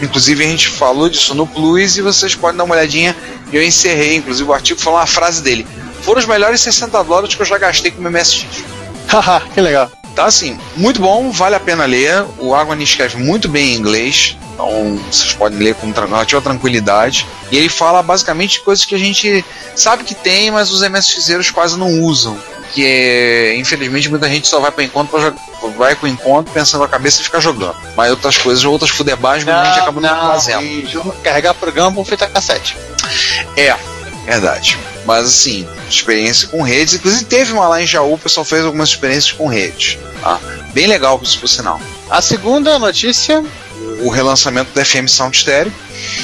inclusive a gente falou disso no Plus e vocês podem dar uma olhadinha. Eu encerrei, inclusive o artigo falou uma frase dele. Foram os melhores 60 dólares que eu já gastei com o MSX. *laughs* Haha, que legal. Tá assim, muito bom, vale a pena ler. O Agony escreve muito bem em inglês, então vocês podem ler com relativa tranquilidade. E ele fala basicamente coisas que a gente sabe que tem, mas os MSXeiros quase não usam. Que infelizmente, muita gente só vai para encontro pra jogar, vai com o encontro pensando na cabeça e fica jogando. Mas outras coisas, outras fudebagens, muita gente acaba não, fazendo. e jogo- carregar programa com fita cassete. É, verdade. Mas assim, experiência com redes. Inclusive teve uma lá em Jaú, o pessoal fez algumas experiências com redes. Tá? Bem legal isso por sinal. A segunda notícia. O relançamento do FM Sound Stereo.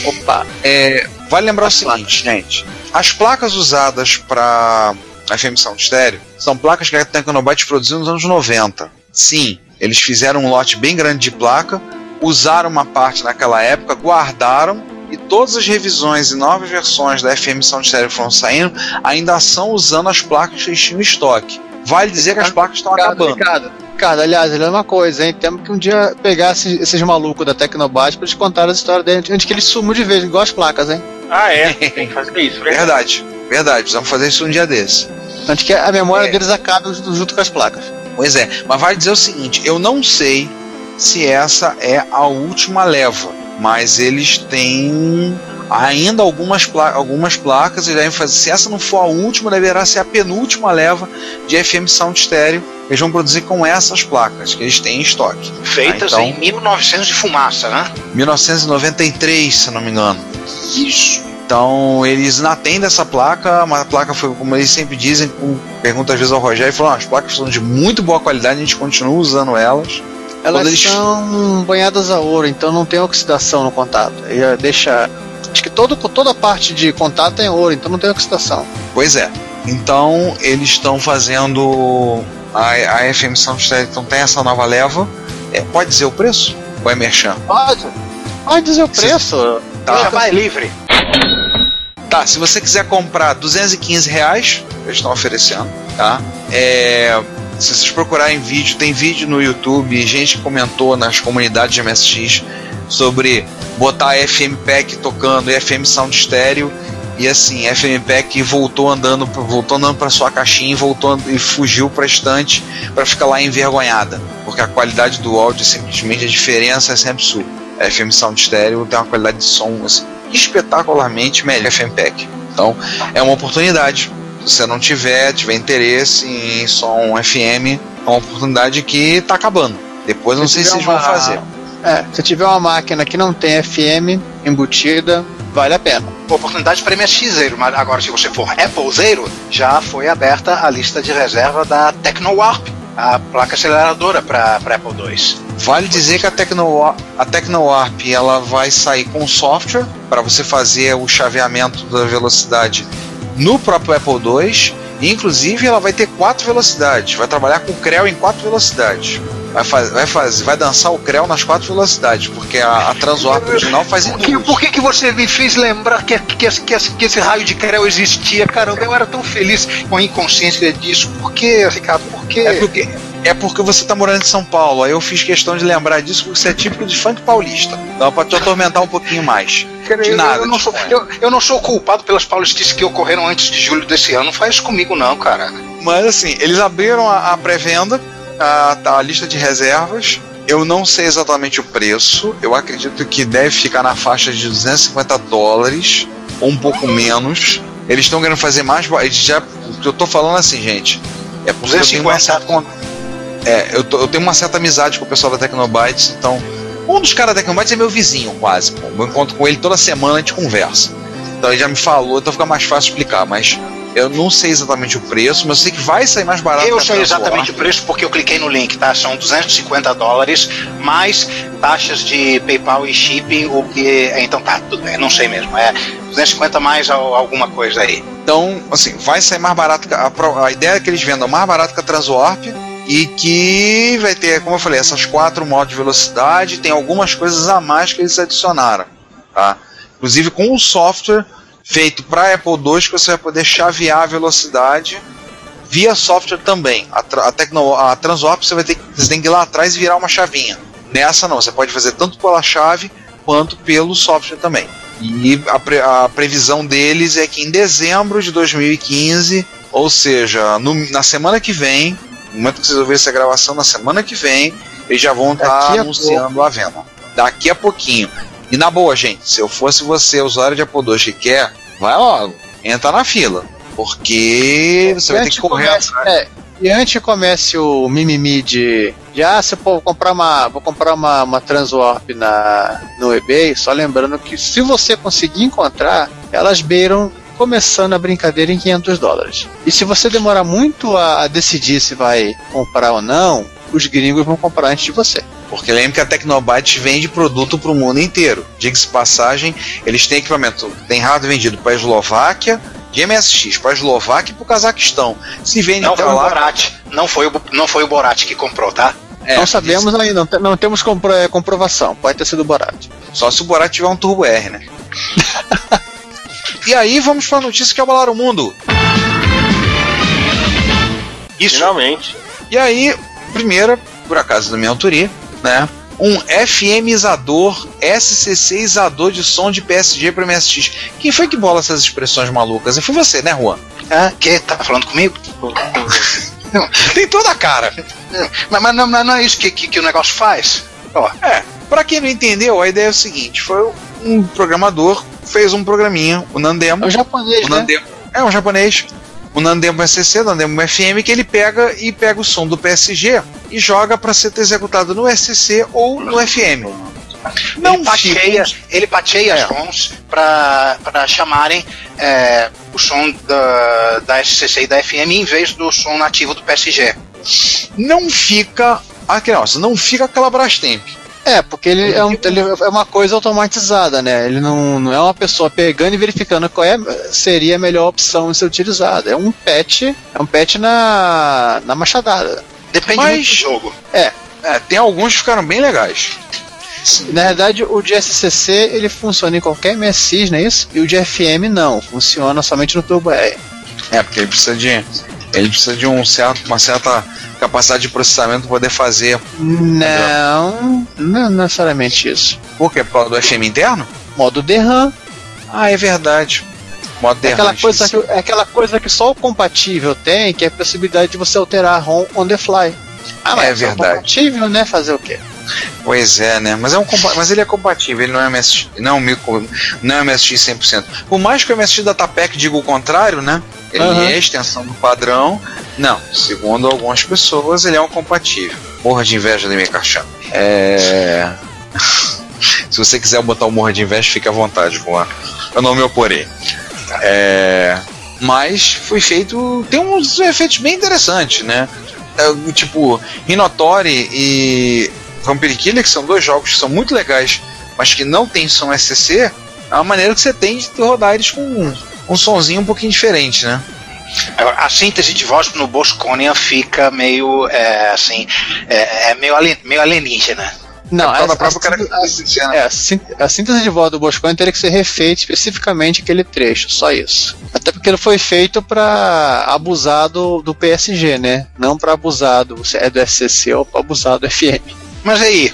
Opa, É, vale lembrar As o seguinte, gente. As placas usadas para FM Sound Stereo são placas que a Tecnobyte produziu nos anos 90. Sim, eles fizeram um lote bem grande de placa, usaram uma parte naquela época, guardaram e todas as revisões e novas versões da FM Sound Stereo que foram saindo ainda são usando as placas que eles tinham em estoque. Vale dizer que as placas estão Ricardo, acabando. Ricardo, Ricardo, aliás, ele é uma coisa, hein? Temos que um dia pegar esses, esses malucos da Tecnobyte pra eles contar as histórias deles, antes que eles sumam de vez, igual as placas, hein? Ah, é. Tem que fazer isso, verdade. Verdade, verdade. Precisamos fazer isso um dia desse. Antes que a memória É. deles acabe junto com as placas. Pois é, mas vale dizer o seguinte: eu não sei se essa é a última leva, mas eles têm ainda algumas, pla algumas placas e devem fazer. Se essa não for a última, deverá ser a penúltima leva de FM Sound Stereo. Eles vão produzir com essas placas que eles têm em estoque. Feitas Ah, então- em 1900 de fumaça, né? 1993, se não me engano. Isso. Então eles ainda têm dessa placa, mas a placa foi, como eles sempre dizem, pergunta às vezes ao Rogério, e falam, "Ah, as placas são de muito boa qualidade, a gente continua usando elas. Elas eles- são banhadas a ouro, então não tem oxidação no contato. Ele deixa. Acho que todo, toda a parte de contato é ouro, então não tem oxidação. Pois é. Então eles estão fazendo a, a FM Stereo, então tem essa nova leva. É, pode dizer o preço? Ou é merchan? Pode. Pode dizer o preço. Tá. Já vai livre. Tá, se você quiser comprar 215 reais, eles estão oferecendo, tá? É, se vocês procurarem vídeo, tem vídeo no YouTube, gente que comentou nas comunidades de MSX sobre botar FM Pack tocando e FM Sound Stereo e assim, FM Pack voltou andando, voltou andando para sua caixinha e voltou e fugiu para estante para ficar lá envergonhada, porque a qualidade do áudio simplesmente a diferença é sempre absurda. A FM Sound Stereo tem uma qualidade de som assim, espetacularmente melhor que a FM Pack. Então, é uma oportunidade. Se você não tiver, tiver interesse em som FM, é uma oportunidade que está acabando. Depois não Se sei se vocês vão uma- fazer. É, se tiver uma máquina que não tem FM embutida, vale a pena. Oportunidade para MSXeiro, mas agora se você for Applezeiro, já foi aberta a lista de reserva da TechnoWarp a placa aceleradora para Apple II. Vale dizer que a, Tecno, a TecnoWarp ela vai sair com software para você fazer o chaveamento da velocidade no próprio Apple II. Inclusive, ela vai ter quatro velocidades. Vai trabalhar com o Creu em quatro velocidades. Vai, faz, vai, fazer, vai dançar o Creu nas quatro velocidades, porque a, a Transwarp original faz em Por que, duas. por que, que você me fez lembrar que, que, esse- que, que esse raio de Creu existia? Caramba, eu era tão feliz com a inconsciência disso. Por que, Ricardo? Por quê? É porque, é porque você tá morando em São Paulo. Aí eu fiz questão de lembrar disso porque você é típico de funk paulista. Então pra te atormentar um pouquinho mais. Cara, De nada. eu não sou, eu, eu não sou culpado pelas paulistices que ocorreram antes de julho desse ano. Não faz isso comigo, não, cara. Mas assim, eles abriram a, a pré-venda, a, a lista de reservas. Eu não sei exatamente o preço. Eu acredito que deve ficar na faixa de 250 dólares, ou um pouco menos. Eles estão querendo fazer mais. ba- eles Já, eu tô falando assim, gente. É porque eu tenho uma 250. certa, é, eu, tô- eu tenho uma certa amizade com o pessoal da Tecnobytes, então. Um dos caras da Tecnobytes é meu vizinho, quase. Pô. Eu encontro com ele toda semana, a gente conversa. Então ele já me falou, então fica mais fácil explicar. Mas eu não sei exatamente o preço, mas eu sei que vai sair mais barato. Eu sei exatamente o preço porque eu cliquei no link, tá? São 250 dólares mais taxas de PayPal e shipping, o que. Então tá, tudo bem, não sei mesmo. É 250 mais al- alguma coisa aí. Então, assim, vai sair mais barato. A, a ideia é que eles vendam mais barato que a Transwarp e que vai ter, como eu falei, essas quatro modos de velocidade. Tem algumas coisas a mais que eles adicionaram, tá? Inclusive com um software feito para Apple II que você vai poder chavear a velocidade via software também. A, tra- a, Tecno, a você vai ter que, você tem que ir lá atrás e virar uma chavinha. Nessa não, você pode fazer tanto pela chave quanto pelo software também. E a, pre- a previsão deles é que em dezembro de 2015, ou seja, no- na semana que vem, no momento que vocês ouvirem essa gravação, na semana que vem, eles já vão estar a anunciando a venda. Daqui a pouquinho. E na boa, gente, se eu fosse você, usuário de Apple II que quer, vai logo, entra na fila. Porque você vai ter que correr comece- atrás. é, e antes comece o mimimi de, de ah, se eu vou comprar uma, vou comprar uma, uma Transwarp na, no eBay, só lembrando que se você conseguir encontrar, elas beiram começando a brincadeira em 500 dólares. E se você demorar muito a, decidir se vai comprar ou não, os gringos vão comprar antes de você. Porque lembre que a Tecnobytes vende produto para o mundo inteiro. Diga-se de passagem, eles têm equipamento, tem hardware vendido para a Eslováquia, de MSX, para a Eslováquia e para o Cazaquistão. Se vende Não pra foi o lá, Borat. Não foi o, não foi o Borat que comprou, tá? é, não sabemos ainda, não, não temos compro- é, comprovação. Pode ter sido o Borat. Só se o Borat tiver um Turbo R, né? *laughs* e aí vamos para a notícia que abalaram o mundo. Isso. Finalmente. E aí, primeira, por acaso da minha autoria, né? Um FM-izador, SCC-izador de som de PSG para MSX. Quem foi que bola essas expressões malucas? Foi você, né, Juan? Ah, que? Tá falando comigo? *laughs* Tem toda a cara. Mas, mas não, mas não é isso que, que, que o negócio faz. Ó, É, pra quem não entendeu, a ideia é o seguinte: foi um programador fez um programinha, o Nandemo. É o japonês, o né? Nandemo é um japonês. O Nandemo SCC, o Nandemo FM, que ele pega e pega o som do PSG e joga para ser executado no SCC ou no FM. Não ele pateia, fica- ele pateia É. sons para chamarem é, o som da, da SCC e da FM em vez do som nativo do PSG. não fica aquele nossa, não fica aquela Brastemp. É, porque ele é, um- ele é uma coisa automatizada, né? Ele não, não é uma pessoa pegando e verificando qual é, seria a melhor opção a ser utilizada. É um patch, é um patch na, na machadada. Depende Mas- muito do jogo. É, tem alguns que ficaram bem legais. Na verdade, o de SCC ele funciona em qualquer MSX, não é isso? E o de FM não, funciona somente no Turbo R. É, porque ele precisa de. Ele precisa de um certo, uma certa capacidade de processamento para poder fazer. Não, não necessariamente isso. Por quê? Por causa do FM interno? Modo DRAM Ah, é verdade. Modo é aquela, coisa que, é aquela coisa que só o compatível tem, que é a possibilidade de você alterar a ROM on the fly. Ah, É mas só o verdade. compatível, né? Fazer o quê? Pois é, né? Mas, é um, mas ele é compatível, ele não é MSX, não, é um micro- não é MSX 100%. Por mais que o MSX da Tapec diga o contrário, né? Ele Aham. é extensão do padrão. Não, segundo algumas pessoas, ele é um compatível. Morra de inveja de Micachan. É. *laughs* Se você quiser botar o morra de inveja, fique à vontade, Juan. Eu não me oporei. É. Mas foi feito. Tem uns efeitos bem interessantes, né? é, tipo, Hinotori e Vampire Killer, que são dois jogos que são muito legais, mas que não tem som SCC, é uma maneira que você tem de rodar eles com um, um sonzinho um pouquinho diferente, né? Agora, a síntese de voz no Bosconia fica meio é, assim, é, é meio, alien, meio alienígena. Não, a, na própria a- característica, né? É, a, sín- a síntese de voz do Boscone teria que ser refeita especificamente aquele trecho, só isso. Até porque ele foi feito pra abusar do, do PSG, né? Não pra abusar do, é do SCC ou pra abusar do FM. Mas aí,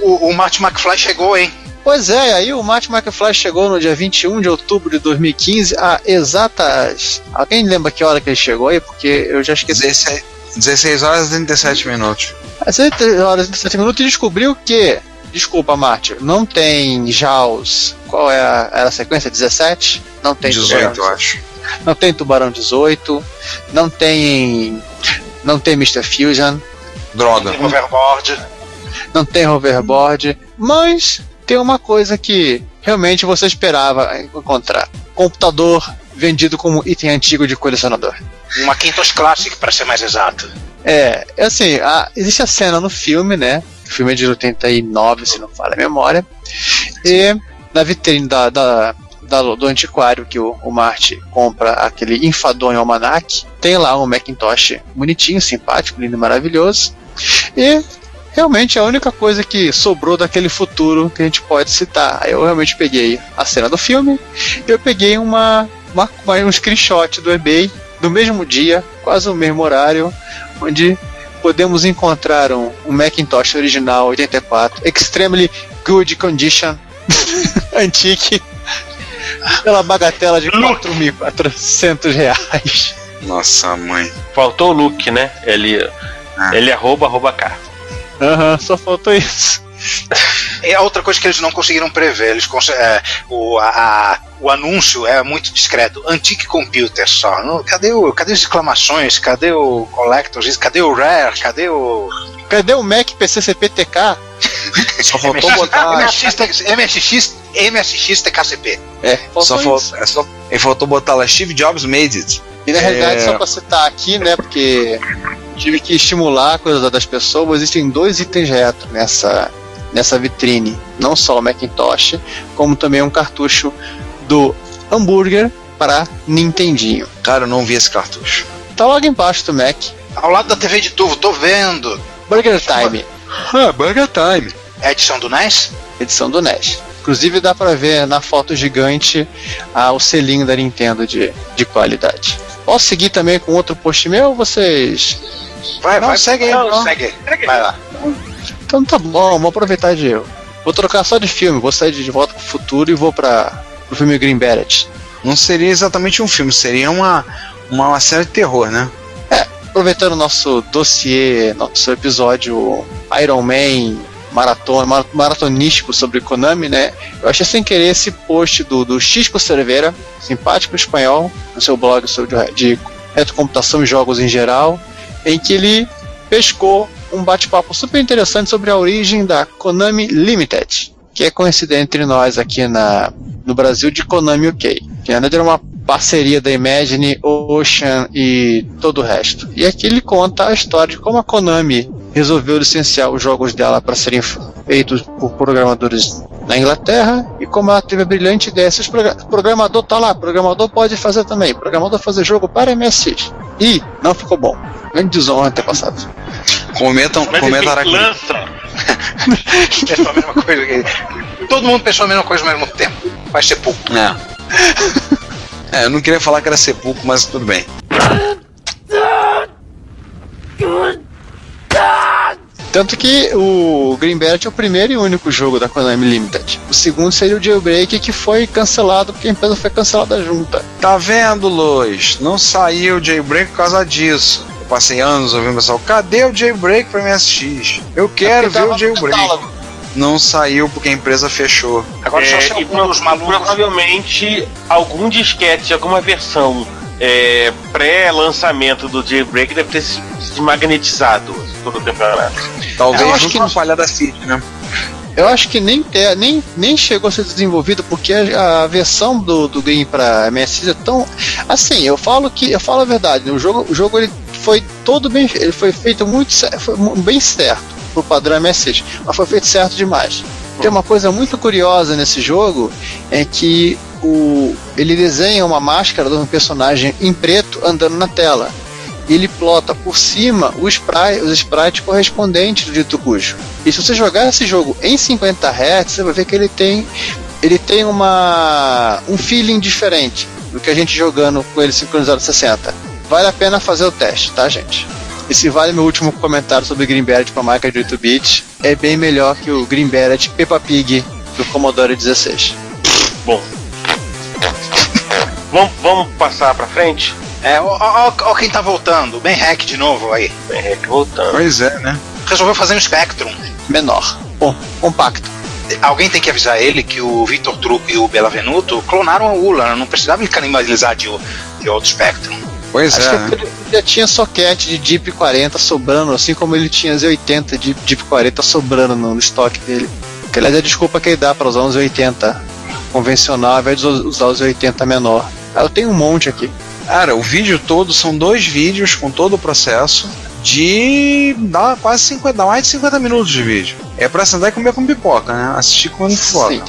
o, o Marty McFly chegou, hein? Pois é, aí o Marty McFly chegou no dia 21 de outubro de 2015, a exatas. Alguém lembra que hora que ele chegou aí? Porque eu já esqueci. 16, 16 horas e 37 minutos. Às 3 horas e 37 minutos e descobriu que. Desculpa, Marty, não tem Jaws. Qual é a, era a sequência? 17? Não tem 18, Tubarão, eu acho. Não tem Tubarão 18. Não tem. Não tem Mr. Fusion. Droga. Tem hoverboard. *laughs* Não tem hoverboard. Mas tem uma coisa que realmente você esperava encontrar: computador vendido como item antigo de colecionador. Um Macintosh Classic, para ser mais exato. É, assim, a- existe a cena no filme, né? O filme é de 89, se não falha a memória. E na vitrine da, da- da- do antiquário que o, o Marty compra aquele enfadonho almanac, tem lá um Macintosh bonitinho, simpático, lindo e maravilhoso. E realmente a única coisa que sobrou daquele futuro que a gente pode citar. Eu realmente peguei a cena do filme, eu peguei uma, uma, uma- um screenshot do eBay do mesmo dia, quase o mesmo horário, onde podemos encontrar um, um Macintosh original 84, extremely good condition, *laughs* antique, pela bagatela de 4.400 reais. Nossa, mãe. Faltou o Luke, né? Ele, Ah. ele arroba, arroba cá. Aham, só faltou isso. É outra coisa que eles não conseguiram prever. Eles cons- é, o, a- a- o anúncio é muito discreto. Antique Computer só. Não- cadê, o, cadê as exclamações? Cadê o Collectors? Cadê o Rare? Cadê o. Cadê o Mac PC CPTK? Só faltou MSX, botar. MSX, MSX, MSX TKCP. É, Só faltou é só, faltou botar lá Steve Jobs made it. E na É. realidade, só pra citar aqui, né, porque tive que estimular a coisa das pessoas, existem dois itens retro nessa, nessa vitrine. Não só o Macintosh, como também um cartucho do hambúrguer para Nintendinho. Cara, eu não vi esse cartucho. Tá logo embaixo do Mac. Ao lado da TV de tubo, tô vendo. Burger Time, Ah, Burger Time. É a edição do NES? edição do NES. Inclusive dá pra ver na foto gigante ah, o selinho da Nintendo de, de qualidade. Posso seguir também com outro post meu ou vocês Vai, Não, vai. segue aí, Não, não. segue aí. Vai lá. Então tá bom, vamos aproveitar de eu. Vou trocar só de filme, vou sair de Volta pro Futuro e vou para pro filme Green Beret. Não seria exatamente um filme, seria uma, uma série de terror, né? Aproveitando o nosso dossiê, nosso episódio Iron Man maratona, mar- maratonístico sobre Konami, né? Eu achei sem querer esse post do, do Xisco Cerveira, simpático espanhol, no seu blog sobre de retrocomputação e jogos em geral, em que ele pescou um bate-papo super interessante sobre a origem da Konami Limited, que é conhecida entre nós aqui na, no Brasil de Konami UK. Que na verdade era uma parceria da Imagine, Ocean e todo o resto. E aqui ele conta a história de como a Konami resolveu licenciar os jogos dela para serem feitos por programadores na Inglaterra e como ela teve a brilhante ideia. Se o progra- programador tá lá, programador pode fazer também. Programador fazer jogo para MSX. E não ficou bom. Grande desonra ter passado. Comentam, Mas comenta enfim, Araquém. lança. *laughs* Pensou a mesma coisa que. Todo mundo pensou a mesma coisa ao mesmo tempo. Vai ser pouco. É. *laughs* é, eu não queria falar que era sepulcro, mas tudo bem. Tanto que o Green Beret é o primeiro e único jogo da Konami Limited. O segundo seria o Jailbreak, que foi cancelado porque a empresa foi cancelada junta. Tá vendo, Lois? Não saiu o jailbreak por causa disso. Eu passei anos ouvindo o pessoal, cadê o jailbreak pra MSX? Eu quero porque ver o jailbreak. catálogo. Não saiu porque a empresa fechou. Agora só É, se e pro- malucos. provavelmente algum disquete, alguma versão é, pré-lançamento do Jailbreak deve ter se desmagnetizado Talvez Eu acho junto que com a não- falhada City, né? Eu acho que nem, te- nem, nem chegou a ser desenvolvido porque a, a versão do, do game para MSX é tão. Assim, eu falo que. Eu falo a verdade, o jogo, o jogo ele foi todo bem, ele foi feito muito, foi bem certo pro padrão MSX, mas foi feito certo demais. Tem uma coisa muito curiosa nesse jogo é que o, ele desenha uma máscara de um personagem em preto andando na tela. Ele plota por cima o spray, os sprites correspondentes do dito. E se você jogar esse jogo em 50 Hz, você vai ver que ele tem ele tem uma um feeling diferente do que a gente jogando com ele sincronizado 60. Vale a pena fazer o teste, tá, gente? E se vale meu último comentário sobre Green Beret para máquina de 8 bits, é bem melhor que o Green Beret Peppa Pig do Commodore 16. Bom. vamos, vamos passar pra frente? É, ó, ó, ó quem tá voltando, Ben Hack de novo aí. Ben Hack voltando. Pois é, né? Resolveu fazer um Spectrum. Menor. Bom, compacto. Alguém tem que avisar ele que o Victor Truco e o Belavenuto clonaram a ULA, não precisava canibalizar de, de outro Spectrum. Pois Acho é. que né? ele já tinha soquete de Deep 40 sobrando, assim como ele tinha Z80 de Deep 40 sobrando no estoque dele. Que aliás é a desculpa que ele dá para usar uns 80 convencional ao invés de usar os 80 menor. Ah, Eu tenho um monte aqui. Cara, o vídeo todo são dois vídeos com todo o processo de. dá quase 50, dá mais de 50 minutos de vídeo. É pra sentar e comer com pipoca, né? Assistir com pipoca. Sim.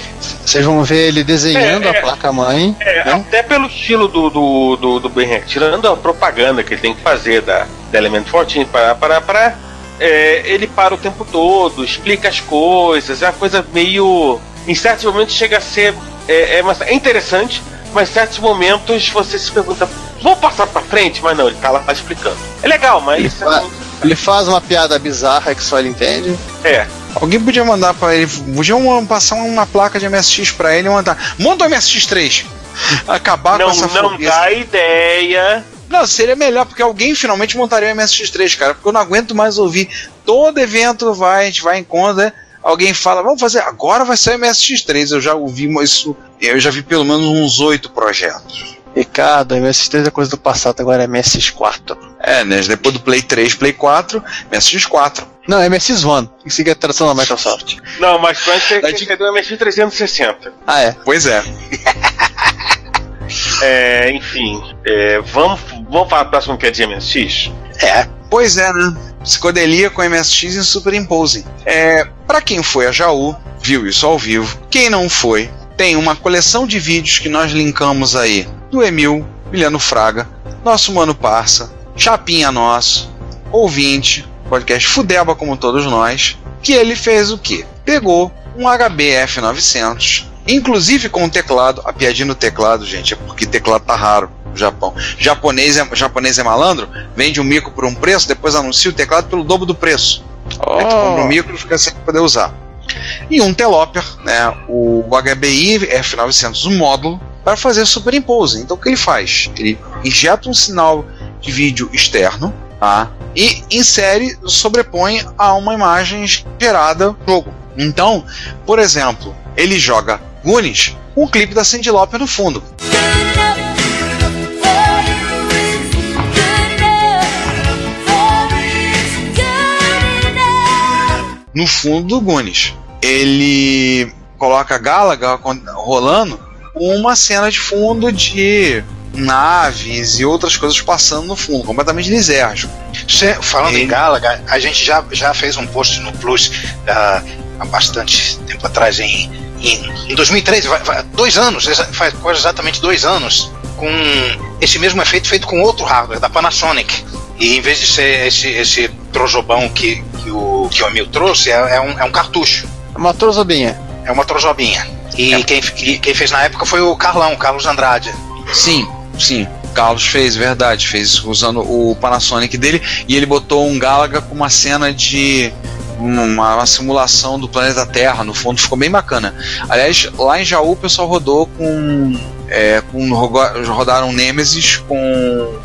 Vocês vão ver ele desenhando É, é. a placa-mãe. É, né? até pelo estilo do, do, do, do Ben Hack, tirando a propaganda que ele tem que fazer da, da Element 14, para, para, para, é, ele para o tempo todo, explica as coisas, é uma coisa meio. Em certos momentos chega a ser. É, é, é interessante, mas em certos momentos você se pergunta, vou passar pra frente? Mas não, ele tá lá explicando. É legal, mas. Ele, fa- ele faz uma piada bizarra que só ele entende. É, Alguém podia mandar pra ele. Podiam passar uma placa de MSX pra ele e mandar. Monta o MSX3! Acabar não, com essa não fobia. dá ideia. Não, seria melhor, porque alguém finalmente montaria o MSX3, cara. Porque eu não aguento mais ouvir. Todo evento vai, a gente vai em conta. Alguém fala, vamos fazer, agora vai ser o MSX3. Eu já ouvi isso, eu já vi pelo menos uns oito projetos. Ricardo, MSX3 é coisa do passado, agora é MSX4. É, né? Depois do Play 3, Play 4, MSX4. Não, é MSX1, que siga a tradução da Microsoft. Não, mas tu antes você de- quer do MSX 360. Ah, é. Pois é. *laughs* É, enfim, é, vamos, vamos falar próximo que é de MSX? É, Pois é, né? Psicodelia com MSX e Superimposing. É, para quem foi a Jaú, viu isso ao vivo. Quem não foi, tem uma coleção de vídeos que nós linkamos aí do Emil, Miliano Fraga, nosso mano Parça, Chapinha nosso, ouvinte, podcast Fudeba como todos nós, que ele fez o quê? Pegou um HB F900, inclusive com o teclado, a piadinha no teclado, gente, é porque teclado tá raro no Japão. Japonês é, japonês é malandro, vende um micro por um preço, depois anuncia o teclado pelo dobro do preço. Aí tu compra um micro e fica sem poder usar. E um Teloper, né, o HBI F900, um módulo, para fazer superimposing. Então o que ele faz? Ele injeta um sinal de vídeo externo tá, e insere, sobrepõe a uma imagem gerada no jogo. Então, por exemplo, ele joga Goonies com um clipe da Cyndi Lauper no fundo. No fundo do Goonies. Ele coloca Galaga rolando uma cena de fundo de naves e outras coisas passando no fundo, completamente lisérgico. Falando Ele- em Galaga, a gente já, já fez um post no Plus ah, há bastante tempo atrás, em, em, em 2013, vai- vai- dois anos, faz quase exatamente dois anos, com esse mesmo efeito feito com outro hardware, da Panasonic. E em vez de ser esse, esse trojobão que, que, o, que o Emil trouxe, é, é um, é um cartucho, É uma trozobinha. é uma trojobinha. E quem, e quem fez na época foi o Carlão, Carlos Andrade. Sim, sim. Carlos fez, verdade, fez usando o Panasonic dele e ele botou um Galaga com uma cena de uma, uma simulação do planeta Terra, no fundo ficou bem bacana. Aliás, lá em Jaú o pessoal rodou com, é, com rodaram Nemesis com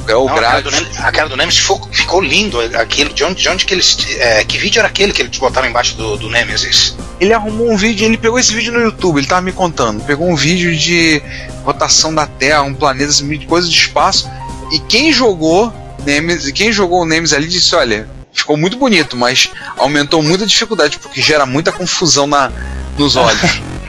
é, o Não, aquela, do Gradius. Nemesis, aquela do Nemesis ficou, ficou lindo. Aquilo, de onde, de onde que eles. é, que vídeo era aquele que eles botaram embaixo do, do Nemesis? Ele arrumou um vídeo, ele pegou esse vídeo no YouTube, ele tava me contando. Pegou um vídeo de rotação da Terra, um planeta, assim, coisa de espaço. E quem jogou Nemesis, quem jogou o Nemesis ali disse: olha, ficou muito bonito, mas aumentou muita dificuldade, porque gera muita confusão na, nos olhos. *laughs*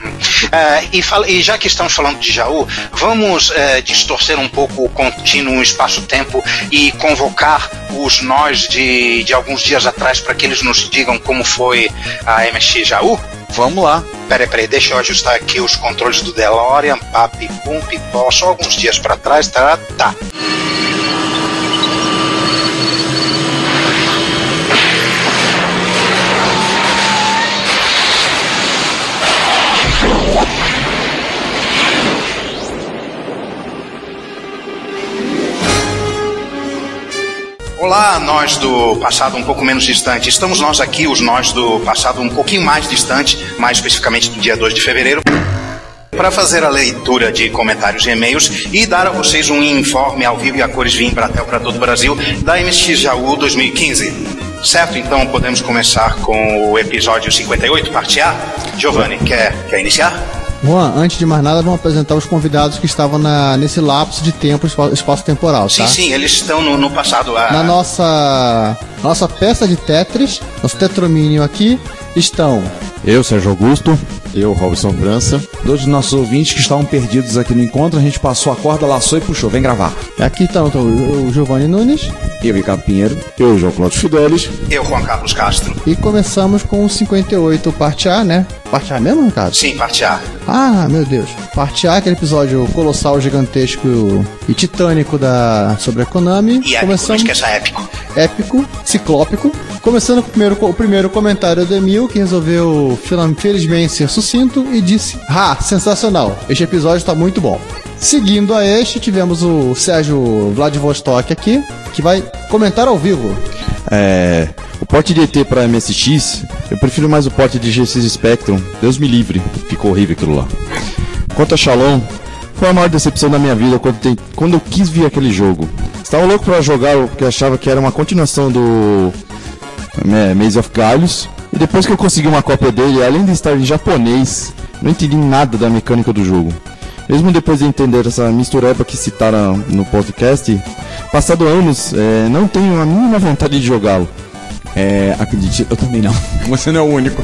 É, e, fala- e já que estamos falando de Jaú, vamos é, distorcer um pouco o contínuo espaço-tempo e convocar os nós de, de alguns dias atrás para que eles nos digam como foi a MX Jaú? Vamos lá. Peraí, peraí, deixa eu ajustar aqui os controles do DeLorean, papi, pum, pipó, só alguns dias para trás, tá? Tá. Olá, nós do passado um pouco menos distante. Estamos nós aqui, os nós do passado um pouquinho mais distante, mais especificamente do dia 2 de fevereiro, para fazer a leitura de comentários e e-mails e dar a vocês um informe ao vivo e a cores vim para para todo o Brasil da MX Jaú 2015. Certo? Então podemos começar com o episódio 58, parte A. Giovanni, quer, quer iniciar? Juan, antes de mais nada, vamos apresentar os convidados que estavam na, nesse lapso de tempo, espa- espaço-temporal, Sim, tá? sim, eles estão no, no passado. Na nossa, nossa peça de Tetris, nosso tetromínio aqui, estão Eu, Sérgio Augusto. Eu, Robson França. Dois dos nossos ouvintes que estavam perdidos aqui no encontro, a gente passou a corda, laçou e puxou. Vem gravar. Aqui estão então, o o Giovanni Nunes Eu, Ricardo Pinheiro. Eu, João Cláudio Fidelis. Eu, Juan Carlos Castro. e começamos com o 58, parte A, né? Parte A mesmo, Ricardo? Sim, parte A. Ah, meu Deus. Parte A, aquele episódio colossal, gigantesco e titânico da sobre a Konami. E épico, não esqueça épico. épico, ciclópico. Começando com o primeiro, o primeiro comentário do Emil, que resolveu felizmente ser sucinto e disse: Ah, sensacional, este episódio está muito bom. Seguindo a este, tivemos o Sérgio Vladivostok aqui, que vai comentar ao vivo. É, o porte de ET pra MSX, eu prefiro mais o porte de GX Spectrum. Deus me livre, ficou horrível aquilo lá. Quanto a Shalom, foi a maior decepção da minha vida quando, tem- quando eu quis ver aquele jogo. Estava louco pra jogar porque achava que era uma continuação do é, Maze of Galhos. E depois que eu consegui uma cópia dele, além de estar em japonês, não entendi nada da mecânica do jogo. Mesmo depois de entender essa mistureba que citaram no podcast, passado anos, é, não tenho a mínima vontade de jogá-lo. É, acredite, eu também não. *laughs* Você não é o único.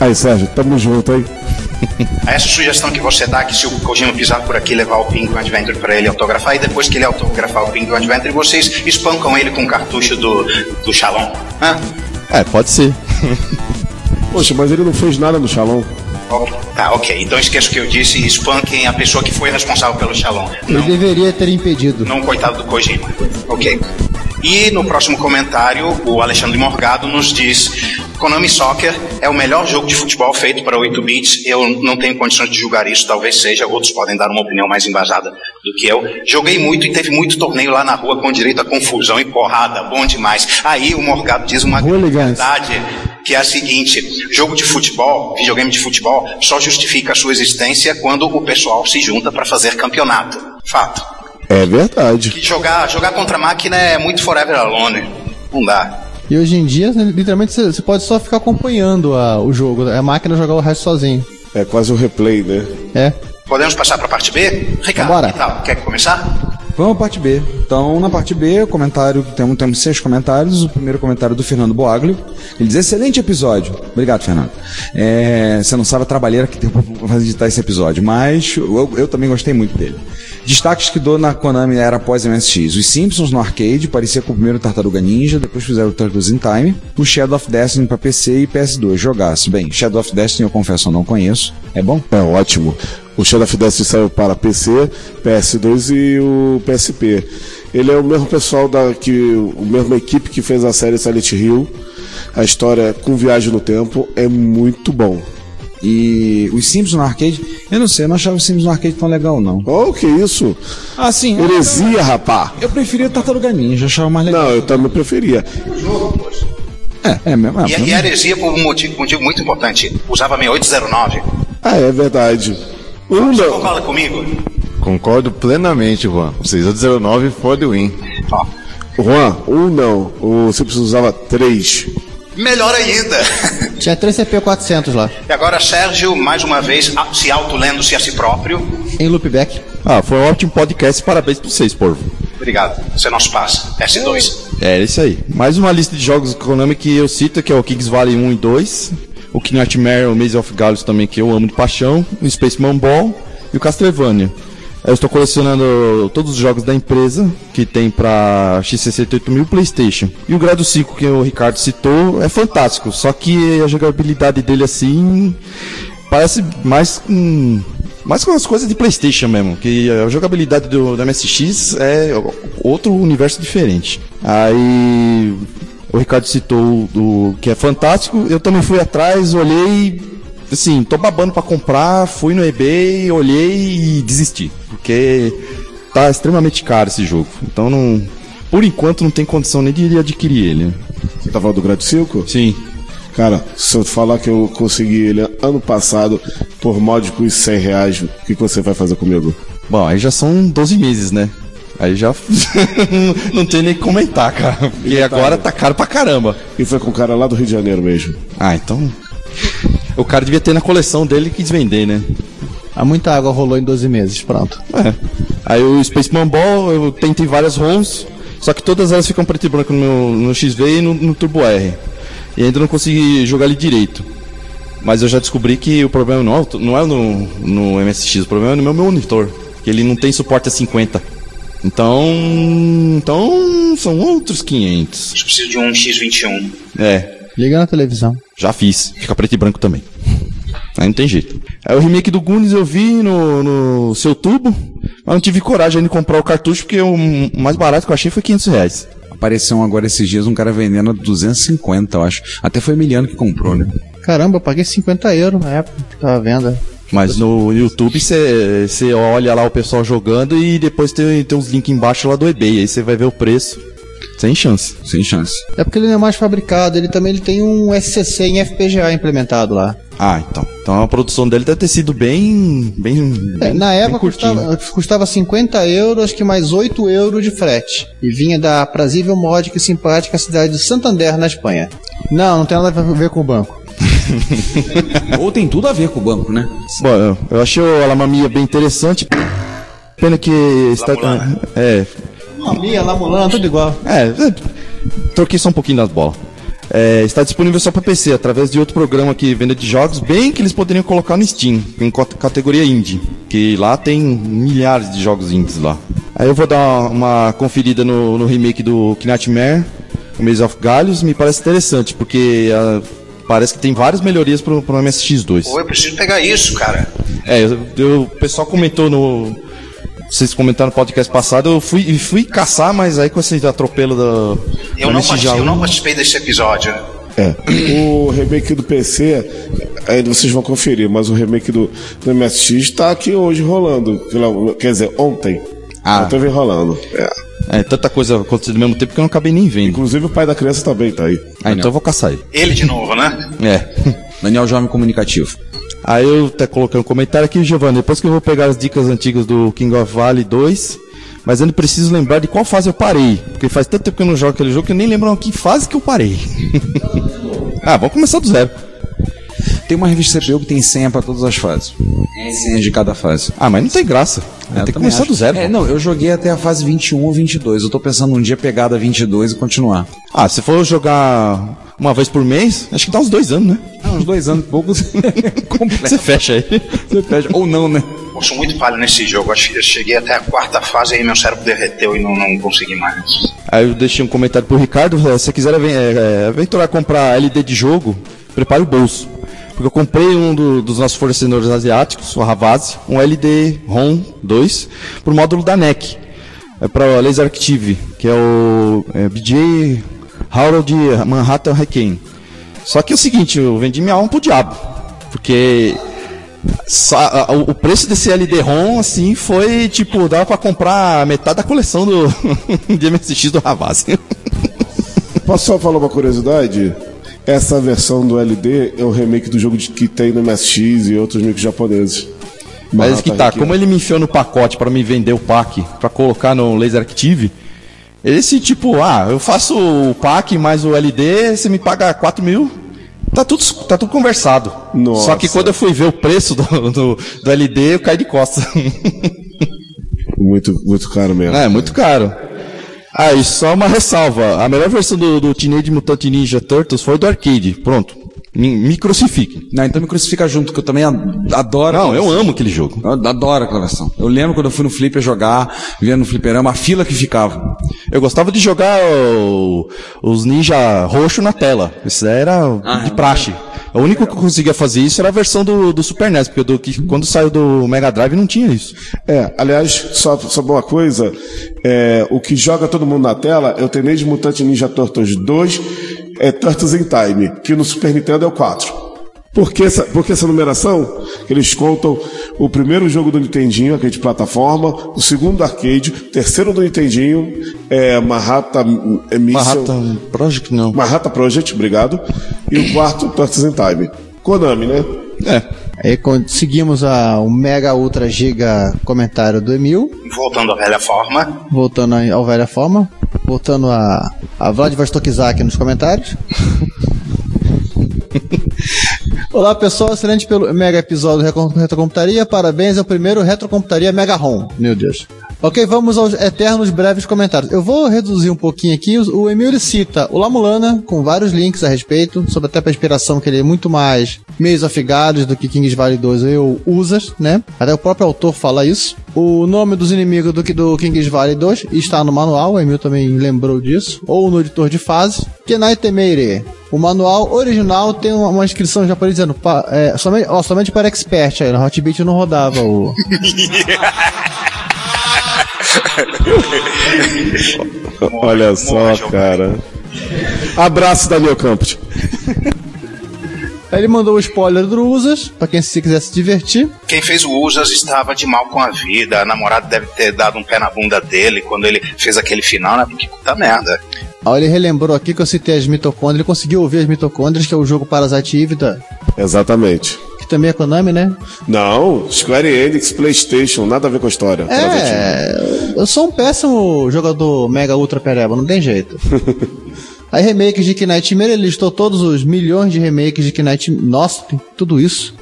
Aí, Sérgio, tamo junto aí. *laughs* Essa sugestão que você dá, que se o Kojima pisar por aqui, levar o Penguin Adventure para ele autografar, e depois que ele autografar o Penguin Adventure, vocês espancam ele com o cartucho do, do Shalom. Hã? É, pode ser. Poxa, mas ele não fez nada no Shalom. Ok. Tá, ok. Então esqueça o que eu disse e espanquem a pessoa que foi responsável pelo Shalom. Ele Não, deveria ter impedido. não coitado do Kojima. Ok. E no próximo comentário, o Alexandre Morgado nos diz: Konami Soccer é o melhor jogo de futebol feito para 8 bits. Eu não tenho condições de julgar isso, talvez seja. Outros podem dar uma opinião mais embasada do que eu. Joguei muito e teve muito torneio lá na rua com direito a confusão e porrada. Bom demais. Aí o Morgado diz uma verdade que é a seguinte: jogo de futebol, videogame de futebol, só justifica a sua existência quando o pessoal se junta para fazer campeonato. Fato. É verdade. Que jogar, jogar contra a máquina é muito forever alone. Não dá. E hoje em dia, literalmente, você pode só ficar acompanhando a- o jogo, a máquina jogar o resto sozinho. É quase o replay, né? É. Podemos passar para a parte B? Ricardo, Bora. que tal? Quer começar? Vamos à parte B. Então, na parte B, comentário, temos, temos seis comentários. O primeiro comentário do Fernando Boaglio. Ele diz, excelente episódio. Obrigado, Fernando. É, você não sabe a trabalheira que tem fazer editar esse episódio, mas eu, eu também gostei muito dele. Destaques que dou na Konami era após MSX. Os Simpsons no arcade, parecia com o primeiro Tartaruga Ninja, depois fizeram o Turtles in Time. O Shadow of Destiny para PC e PS2. Jogasse. Bem, Shadow of Destiny eu confesso eu não conheço. É bom? É ótimo. O Shadow of Destiny saiu para PC, PS2 e o PSP. Ele é o mesmo pessoal da que o mesma equipe que fez a série Silent Hill. A história com viagem no tempo é muito bom. E os Simpsons no arcade, eu não sei, eu não achava os Simpsons no arcade tão legal, não. Oh, que isso? Ah, sim. Heresia, rapá. Eu preferia Tartaruga Ninja, achava mais legal. Não, eu também preferia. É, é mesmo. E, e a heresia por um motivo, motivo muito importante. Usava 6809. Ah, é verdade. Um Você não. concorda comigo? Concordo plenamente, Juan. 609 for the win. Ó, Juan, um não. O Simpsons usava três. melhor ainda. *laughs* Tinha 3 CP400 lá, E agora Sérgio, mais uma vez, a- se autolendo-se a si próprio. em loopback. Ah, foi um ótimo podcast. Parabéns pra vocês, porvo. Obrigado. Você é nosso passo. S2. É, isso aí. Mais uma lista de jogos Konami que eu cito, que é o Kings Valley 1 e 2. O Knightmare, o Maze of Galus também, que eu amo de paixão, o Spaceman Ball e o Castlevania. Eu estou colecionando todos os jogos da empresa que tem para X68000 e PlayStation. E o Grado 5 que o Ricardo citou é fantástico, só que a jogabilidade dele assim parece mais com mais com as coisas de PlayStation mesmo, que a jogabilidade do, do MSX é outro universo diferente. Aí o Ricardo citou o que é fantástico, eu também fui atrás, olhei, assim, tô babando para comprar, fui no eBay, olhei e desisti, porque tá extremamente caro esse jogo. Então não, por enquanto não tem condição nem de adquirir ele. Você tá falando do Grade 5? Sim. Cara, se eu falar que eu consegui ele ano passado por módicos 100 reais, o que você vai fazer comigo? Bom, aí já são 12 meses, né? Aí já *laughs* não tem nem o que comentar, cara. Porque agora tá caro pra caramba. E foi com o cara lá do Rio de Janeiro mesmo. Ah, então. O cara devia ter na coleção dele e quis vender, né? Há muita água rolou em 12 meses, pronto. É. Aí o Spaceman Ball, eu tentei várias ROMs, só que todas elas ficam preto e branco no, no XV e no, no Turbo R. E ainda não consegui jogar ele direito. Mas eu já descobri que o problema não é, não é no, no MSX, o problema é no meu monitor. Que ele não tem suporte a 50. Então. Então. São outros 500. Eu preciso de um X21. É. Liga na televisão. Já fiz. Fica preto e branco também. Aí não tem jeito. Aí o remake do Goonies eu vi no, no seu tubo, mas não tive coragem de comprar o cartucho porque o mais barato que eu achei foi 500 reais. Apareceu agora esses dias um cara vendendo a 250, eu acho. Até foi o Emiliano que comprou, né? Caramba, eu paguei 50 euros na época que tava à venda. Mas no YouTube você olha lá o pessoal jogando e depois tem, tem uns links embaixo lá do eBay. Aí você vai ver o preço. Sem chance. Sem chance. É porque ele não é mais fabricado, ele também ele tem um SCC em FPGA implementado lá. Ah, então. Então a produção dele deve ter sido bem. bem, É, na bem época custava, custava 50 euros, acho que mais 8 euros de frete. E vinha da aprazível, módica e simpática cidade de Santander, na Espanha. Não, não tem nada a ver com o banco. *laughs* Ou tem tudo a ver com o banco, né? Bom, eu- achei o Alamamia bem interessante. Pena que está. É. Mamia, Lamulana, tudo igual. É, é, troquei só um pouquinho das bolas. É, está disponível só para PC, através de outro programa que vende de jogos, bem que eles poderiam colocar no Steam, em categoria indie, que lá tem milhares de jogos indies lá. Aí eu vou dar uma conferida no, no remake do Knightmare, o Maze of Galhos, me parece interessante, porque ah, parece que tem várias melhorias pro, pro MSX2. Pô, eu preciso pegar isso, cara. É, eu- eu- o pessoal comentou no. Vocês comentaram no podcast passado, eu fui, fui caçar, mas aí com esse atropelo da. Eu não, MSX participei, eu não participei desse episódio. É. O remake do PC, ainda vocês vão conferir, mas o remake do, do MSX tá aqui hoje rolando. Quer dizer, ontem. Ah. Ontem vem rolando. É. É, tanta coisa acontecendo ao mesmo tempo que eu não acabei nem vendo. Inclusive o pai da criança também tá aí. Ah, então eu vou caçar ele. Ele de novo, né? É. *laughs* Daniel Jovem Comunicativo. Aí eu até coloquei um comentário aqui, Giovanni. Depois que eu vou pegar as dicas antigas do King of Valley 2, mas ainda preciso lembrar de qual fase eu parei. Porque faz tanto tempo que eu não jogo aquele jogo que eu nem lembro que fase que eu parei. *laughs* ah, vamos começar do zero. Tem uma revista CPU que tem senha pra todas as fases. Tem senha de cada fase. Ah, mas não tem graça. É, tem que começar acho. do zero. É, não, eu joguei até a fase 21 ou 22. Eu tô pensando um dia pegar da 22 e continuar. Ah, se for jogar uma vez por mês, acho que dá uns dois anos, né? Ah, uns dois anos e poucos. *laughs* Você fecha aí. Você fecha. Ou não, né? Eu sou muito falho nesse jogo. Acho que eu cheguei até a quarta fase e aí meu cérebro derreteu e não, não consegui mais. Aí eu deixei um comentário pro Ricardo, se você quiser aven- eh, eh, aventurar comprar LD de jogo, prepare o bolso. Porque eu comprei um do- dos nossos fornecedores asiáticos, o Havasi, um LD ROM 2, pro módulo da NEC. É para Laser Active, que é o é, BJ Harold Manhattan Hurricane. Só que é o seguinte, eu vendi minha alma pro diabo. Porque o o preço desse LD-ROM, assim, foi tipo, dava pra comprar metade da coleção do *laughs* de MSX do Havasi. Posso só falar uma curiosidade? Essa versão do LD é o remake do jogo de- que tem no MSX e outros micros japoneses. Mas que tá, como ele me enfiou no pacote pra me vender o pack, pra colocar no Laser Active, esse tipo, ah, eu faço o pack mais o LD, você me paga 4 mil, tá tudo, tá tudo conversado. Nossa. Só que quando eu fui ver o preço do, do, do LD, eu caí de costas. *laughs* Muito, muito caro mesmo. É, muito caro. Ah, e só uma ressalva. A melhor versão do, do Teenage Mutant Ninja Turtles foi do arcade. Pronto. Me, crucifiquem. Não, então me crucifica junto, que eu também adoro. Não, eu amo aquele jogo. Eu adoro aquela versão. Eu lembro quando eu fui no Flipper jogar, vendo no fliperama, a fila que ficava. Eu gostava de jogar o- os ninja roxo na tela. Isso era de praxe. O único que eu conseguia fazer isso era a versão do, do Super NES, porque do, que, quando saiu do Mega Drive não tinha isso. É, aliás, só, só uma coisa, é, o que joga todo mundo na tela é o Teenage Mutant Ninja Turtles 2, é Turtles in Time, que no Super Nintendo é o 4. Por que essa, por que essa numeração? Eles contam o primeiro jogo do Nintendinho, aquele de plataforma, o segundo do arcade, o terceiro do Nintendinho, é Manhattan é Mission, Manhattan Project não. Manhattan Project, obrigado, e o quarto Turtles in Time. Konami, né? É. Aí con- seguimos a, o Mega Ultra Giga comentário do Emil, Voltando à velha forma. voltando ao velha forma, voltando a, a Vladivostokizak nos comentários. *laughs* Olá pessoal, excelente pelo mega episódio do Retro- Retrocomputaria. Parabéns, é o primeiro Retrocomputaria Mega ROM. Meu Deus. Ok, vamos aos eternos breves comentários. Eu vou reduzir um pouquinho aqui. O ele cita o Lamulana com vários links a respeito, sobre até a inspiração que ele é muito mais of Gods do que Kings Valley 2 ou Usas, né? Até o próprio autor fala isso. O nome dos inimigos do, do Kings Valley 2 está no manual, o Emil também lembrou disso, ou no editor de fase. Kenai Temeire. O manual original tem uma, uma inscrição japonesa dizendo pa- é, somente, ó, somente para expert aí, na Hotbit não rodava o. *laughs* *laughs* Olha só, cara. Abraço, Daniel Campos. Aí ele mandou o spoiler do Usas, pra quem se quiser se divertir. Quem fez o Usas estava de mal com a vida. A namorada deve ter dado um pé na bunda dele quando ele fez aquele final, né? Porque puta merda. Aí ele relembrou aqui que eu citei as mitocôndrias, ele conseguiu ouvir as mitocôndrias, que é o jogo Parasite Eve, da- Exatamente. Que também é Konami, né? Não, Square Enix, PlayStation, nada a ver com a história. É, eu sou um péssimo jogador Mega Ultra Pereba, não tem jeito. *laughs* Aí remakes de Knightmare, ele listou todos os milhões de remakes de Knightmare. Nossa, tem tudo isso.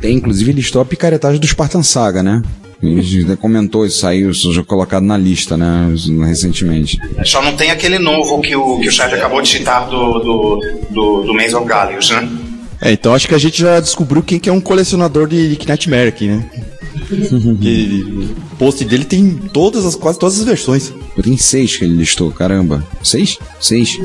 Tem, inclusive, listou a picaretagem do Spartan Saga, né? Ele já comentou isso, saiu já colocado na lista, né? Recentemente. Só não tem aquele novo que o, que o chat acabou de citar do, do, do, do Maze of Gallius, né? É, então acho que a gente já descobriu quem que é um colecionador de Knightmare aqui, né? *laughs* Que o post dele tem todas as, quase todas as versões. Tem seis que ele listou, caramba. Seis? Seis.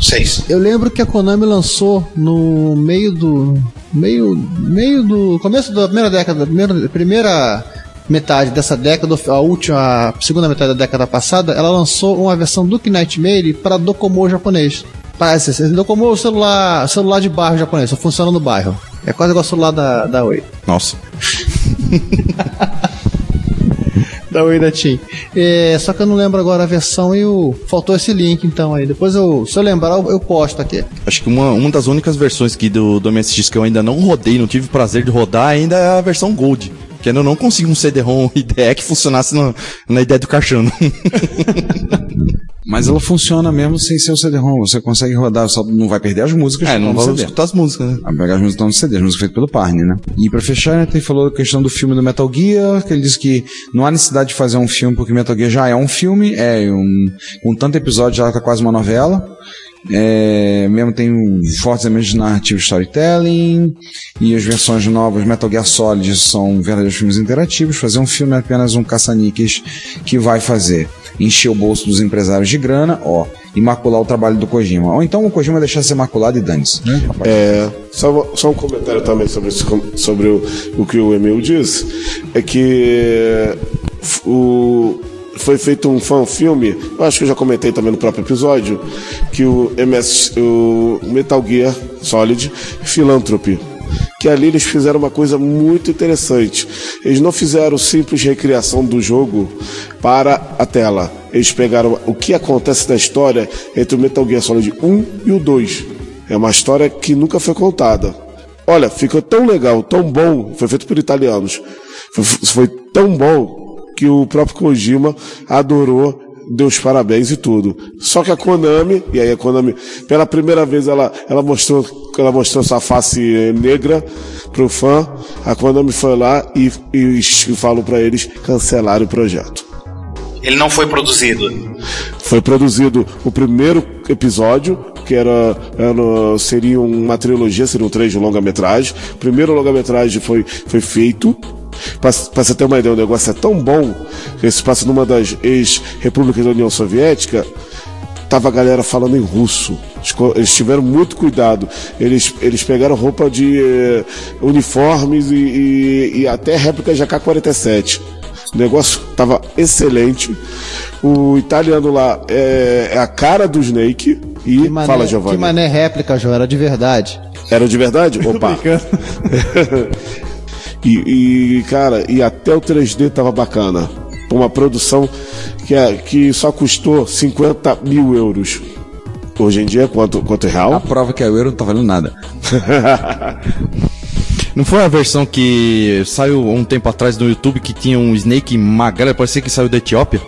Seis. Eu lembro que a Konami lançou no meio do. meio. meio do. começo da primeira década, primeira, primeira metade dessa década, a última, a segunda metade da década passada, ela lançou uma versão do Knightmare para Docomo japonês. Parece, esse Docomo é o celular, celular de bairro japonês, só funciona no bairro. É quase igual o celular da, da Oi. Nossa. *laughs* da Oi da Tim. É, só que eu não lembro agora a versão e o, faltou esse link então aí. Depois eu, se eu lembrar, eu, eu posto aqui. Acho que uma, uma das únicas versões que do, do MSX que eu ainda não rodei, não tive prazer de rodar, ainda é a versão Gold. Que ainda não consigo um CD-ROM IDE que funcionasse no- na ideia do caixão. *laughs* Mas ela funciona mesmo sem ser o CD-ROM. Você consegue rodar, só não vai perder as músicas. É, não vai escutar as músicas, né? Vai pegar as músicas estão no CD, as músicas feitas pelo Parne, né? E pra fechar, né, ele falou a questão do filme do Metal Gear, que ele disse que não há necessidade de fazer um filme, porque Metal Gear já é um filme, é um, com tanto episódio já tá quase uma novela. É, mesmo tem fortes elementos de narrativa e storytelling, e as versões novas Metal Gear Solid são verdadeiros filmes interativos. Fazer um filme é apenas um caça-níqueis que vai fazer encher o bolso dos empresários de grana, ó, e macular o trabalho do Kojima. Ou então o Kojima deixar ser maculado e dane-se. Né? É, só, só um comentário também sobre, sobre o, o que o Emil disse. É que o, foi feito um fan-filme, eu acho que eu já comentei também no próprio episódio, que o, MS, o Metal Gear Solid Philanthropy. Que ali eles fizeram uma coisa muito interessante. Eles não fizeram simples recriação do jogo para a tela. Eles pegaram o que acontece na história entre o Metal Gear Solid 1 e o 2. É uma história que nunca foi contada. Olha, ficou tão legal, tão bom, foi feito por italianos. Foi, foi tão bom que o próprio Kojima adorou, deu os parabéns e tudo. Só que a Konami, e aí a Konami, pela primeira vez ela, ela mostrou, ela mostrou sua face negra pro fã. A Konami foi lá e, e, e falou para eles cancelar o projeto. Ele não foi produzido. Foi produzido o primeiro episódio porque era, era seria uma trilogia, seriam três longa-metragem. O primeiro longa-metragem foi, foi feito. Pra você ter uma ideia, o negócio é tão bom que se passa numa das ex-repúblicas da União Soviética tava a galera falando em russo. Eles tiveram muito cuidado. Eles, eles pegaram roupa de eh, uniformes e, e- e até réplicas de AK-47. O negócio tava excelente. O italiano lá é, é a cara do Snake. E Que mané, fala, Giovanni. que mané réplica, João, era de verdade. Era de verdade? *laughs* Opa. *laughs* e, e, cara, e até o 3D tava bacana. Uma produção que, é, que só custou 50 mil euros. Hoje em dia, quanto, quanto é real? A prova que é o euro não tá valendo nada. *laughs* Não foi a versão que saiu um tempo atrás no YouTube que tinha um Snake magrelo, parecia que saiu da Etiópia?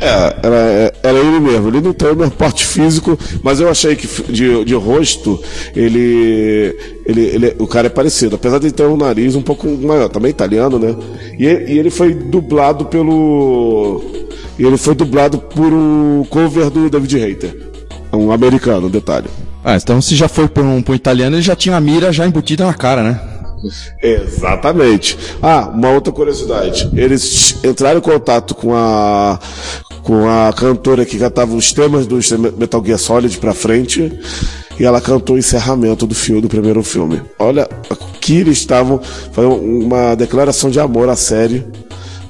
É, era, era ele mesmo. Ele não tem o meu porte físico, mas eu achei que de, de rosto ele, ele, ele- o cara é parecido. Apesar de ter um nariz um pouco maior, também italiano, né? E, e ele foi dublado pelo. ele foi dublado por um cover do David Hater. Um americano, detalhe. Ah, então se já foi para um, pra um italiano, ele já tinha a mira já embutida na cara, né? Exatamente. Ah, uma outra curiosidade. Eles entraram em contato com a com a cantora que cantava os temas do Metal Gear Solid pra frente e ela cantou o encerramento do filme do primeiro filme. Olha que eles estavam fazendo uma declaração de amor à série.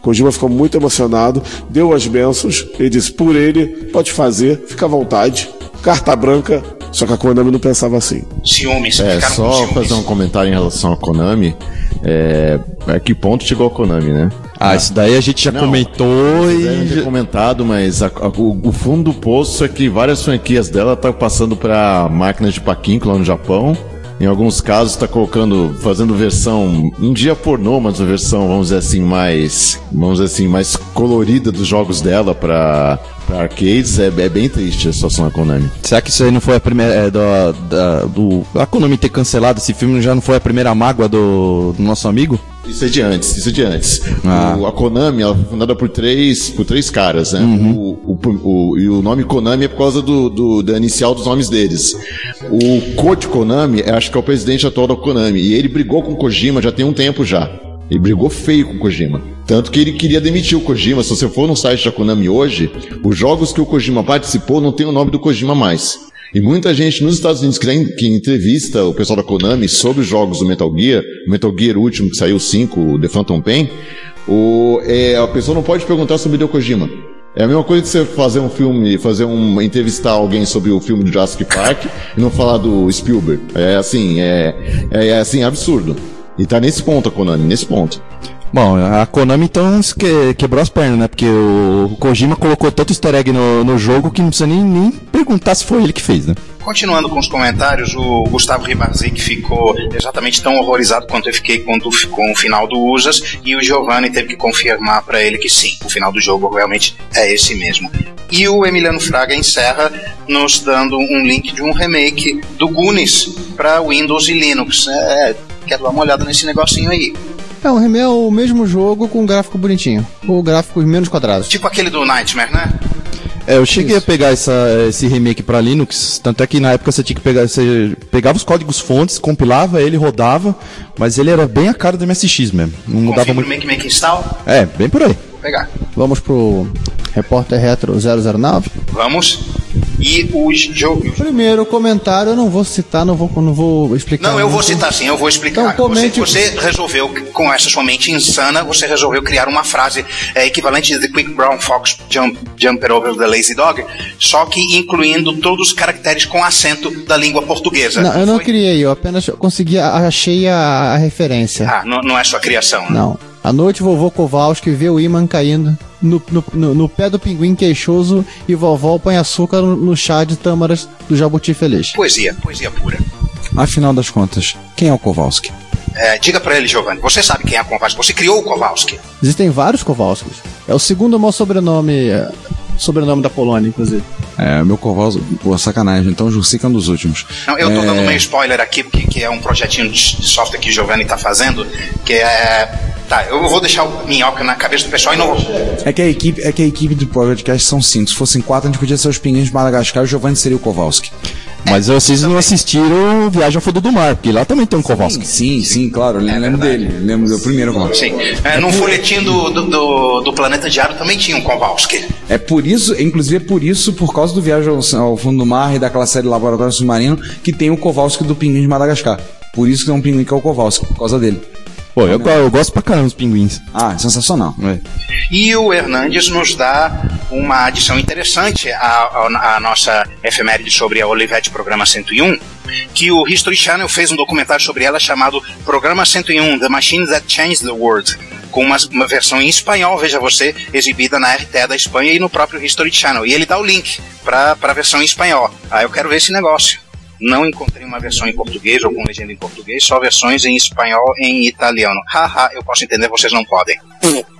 Kojima ficou muito emocionado, deu as bênçãos, ele disse: por ele, pode fazer, fica à vontade, carta branca. Só que a Konami não pensava assim. Ciúmes, É, só ciúmes. fazer um comentário em relação ao Konami. É, a que ponto chegou a Konami, né? Ah, isso daí a gente já comentou Vocês e. ter comentado, mas a- a- o, o fundo do poço é que várias franquias dela estão passando para máquinas de paquinco lá no Japão. Em alguns casos está colocando, fazendo versão, um dia pornô, mas uma versão, vamos dizer assim, mais, vamos dizer assim, mais colorida dos jogos dela para arcades. É, é bem triste a situação da Konami. Será que isso aí não foi a primeira. É, do, da, do, a Konami ter cancelado esse filme já não foi a primeira mágoa do, do nosso amigo? Isso é de antes, isso é de antes. Ah. O- a Konami ela foi fundada por três, por três caras, né? O, o- o- e o nome Konami é por causa do, do- da inicial dos nomes deles. O Koji Konami, eu acho que é o presidente atual da Konami, e ele brigou com o Kojima já tem um tempo já. Ele brigou feio com o Kojima. Tanto que ele queria demitir o Kojima. Se você for no site da Konami hoje, os jogos que o Kojima participou não tem o nome do Kojima mais. E muita gente nos Estados Unidos que, tem- que entrevista o pessoal da Konami sobre os jogos do Metal Gear, o Metal Gear último que saiu, o 5, o The Phantom Pain, o, é, a pessoa não pode perguntar sobre o Kojima. É a mesma coisa que você fazer um filme, fazer um, entrevistar alguém sobre o filme do Jurassic Park e não falar do Spielberg. É assim, é, é, é assim, absurdo. E tá nesse ponto a Konami, nesse ponto. Bom, a Konami então que- quebrou as pernas, né? Porque o Kojima colocou tanto easter egg no, no jogo que não precisa nem, nem perguntar se foi ele que fez, né? Continuando com os comentários, o Gustavo Ribarzik ficou exatamente tão horrorizado quanto eu fiquei quando, com o final do Usas, e o Giovanni teve que confirmar para ele que sim, o final do jogo realmente é esse mesmo. E o Emiliano Fraga encerra nos dando um link de um remake do Goonies para Windows e Linux. É, quero dar uma olhada nesse negocinho aí. É, o remake é o mesmo jogo com um gráfico bonitinho. Ou gráficos menos quadrados. Tipo aquele do Nightmare, né? É, eu cheguei a pegar essa, esse remake pra Linux, tanto é que na época você tinha que pegar, você pegava os códigos fontes, compilava ele, rodava, mas ele era bem a cara do MSX mesmo, não mudava Configura o muito. Make Make Install. É, bem por aí. Vou pegar. Vamos pro Repórter Retro 009. Vamos. E o jogo. Primeiro comentário, eu não vou citar, não vou, não vou explicar. Não, eu vou citar sim, eu vou explicar. Então, comente- você, você resolveu, com essa sua mente insana, você resolveu criar uma frase é, equivalente de The Quick Brown Fox jump, Jumper Over the Lazy Dog, só que incluindo todos os caracteres com acento da língua portuguesa. Não, eu não criei, eu apenas consegui, achei a, a referência. Ah, não, não é sua criação, né? Não. À noite, vovô Kowalski vê o imã caindo no, no, no, no pé do pinguim queixoso e vovó põe açúcar no, no chá de tâmaras do jabuti feliz. Poesia, poesia pura. Afinal das contas, quem é o Kowalski? É, diga pra ele, Giovanni, você sabe quem é o Kowalski, você criou o Kowalski. Existem vários Kowalskis. É o segundo maior sobrenome, é, sobrenome da Polônia, inclusive. É, meu Kowalski, pô, sacanagem, então Jursica é um dos últimos. Não, eu tô É, dando meio spoiler aqui, porque que é um projetinho de de software que o Giovanni tá fazendo, que é... Tá, eu vou deixar o minhoca na cabeça do pessoal e não vou... É que a equipe, é que a equipe do podcast são cinco. Se fossem quatro, a gente podia ser os pinguins de Madagascar e o Giovanni seria o Kowalski. Mas vocês não assistiram Viagem ao Fundo do Mar, porque lá também tem um Kowalski. Sim, sim, claro. Eu lembro dele. Lembro do primeiro Kowalski. Sim. É, no folhetim do, do, do, do Planeta Diário também tinha um Kowalski. É por isso, inclusive é por isso, por causa do Viagem ao, ao Fundo do Mar e daquela série Laboratório Submarino, que tem o Kowalski do Pinguim de Madagascar. Por isso que é um pinguim que é o Kowalski, por causa dele. Pô, eu, eu gosto pra caramba dos pinguins. Ah, sensacional. É. E o Hernandes nos dá uma adição interessante à, à- à nossa efeméride sobre a Olivetti Programa 101, que o History Channel fez um documentário sobre ela chamado Programa 101, The Machine That Changed the World, com uma, uma versão em espanhol, veja você, exibida na RTE da Espanha e no próprio History Channel. E ele dá o link para a versão em espanhol. Ah, eu quero ver esse negócio. Não encontrei uma versão em português ou com legenda em português, só versões em espanhol e em italiano. Haha, eu posso entender, vocês não podem.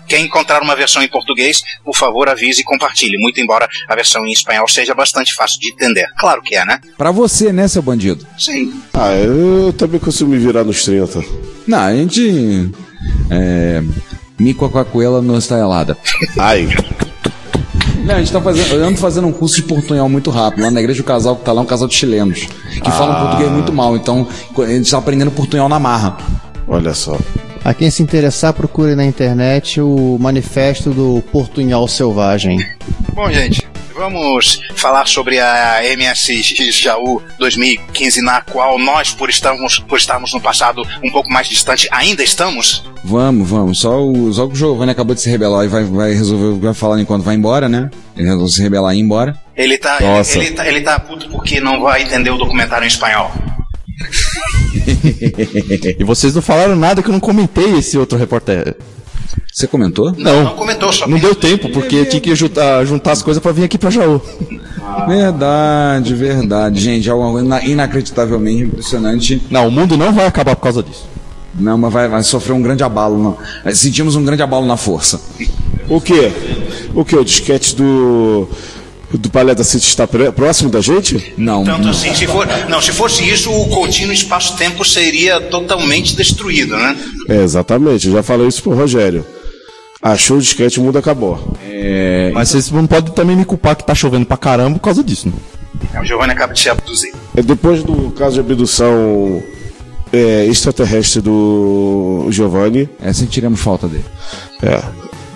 Quem encontrar uma versão em português, por favor avise e compartilhe, muito embora a versão em espanhol seja bastante fácil de entender. Claro que é, né? Pra você, né, seu bandido? Sim. Ah, eu também consigo me virar nos 30. Não, a gente. É. Mico com a coela no estalada. Ai. Não, a gente tá fazendo. Eu ando fazendo um curso de portunhol muito rápido. Lá na igreja o casal que tá lá é um casal de chilenos. Que falam Ah. português muito mal. Então, a gente tá aprendendo portunhol na marra. Olha só. A quem se interessar, procure na internet o manifesto do Portunhol Selvagem. Bom, gente, vamos falar sobre a MSX Jaú 2015, na qual nós, por estarmos, por estarmos no passado um pouco mais distante, ainda estamos. Vamos, vamos. Só o, só que o Giovanni acabou de se rebelar e vai, vai resolver, vai falar enquanto vai embora, né? Ele resolveu se rebelar e ir embora. Ele tá, Nossa. ele, tá, ele tá puto porque não vai entender o documentário em espanhol. *laughs* e vocês não falaram nada que eu não comentei esse outro repórter. Você comentou? Não. Não comentou, só Não deu tempo, porque eu tinha que juntar, juntar as coisas pra vir aqui pra Jaú. Verdade, verdade. Gente, é algo ina- inacreditavelmente impressionante. Não, o mundo não vai acabar por causa disso. Não, mas vai, vai sofrer um grande abalo. Não. Sentimos um grande abalo na força. O quê? O quê? O disquete do. Do Paleta City está próximo da gente? Não. Tanto assim, se for, não, se fosse isso, o contínuo espaço-tempo seria totalmente destruído, né? É, exatamente. Eu já falei isso pro Rogério. Achou o disquete, o mundo acabou. É, Mas vocês não podem também me culpar que tá chovendo pra caramba por causa disso, né? O Giovanni acaba de se abduzir. É, Depois do caso de abdução é, extraterrestre do Giovanni. É, sentiremos falta dele. É.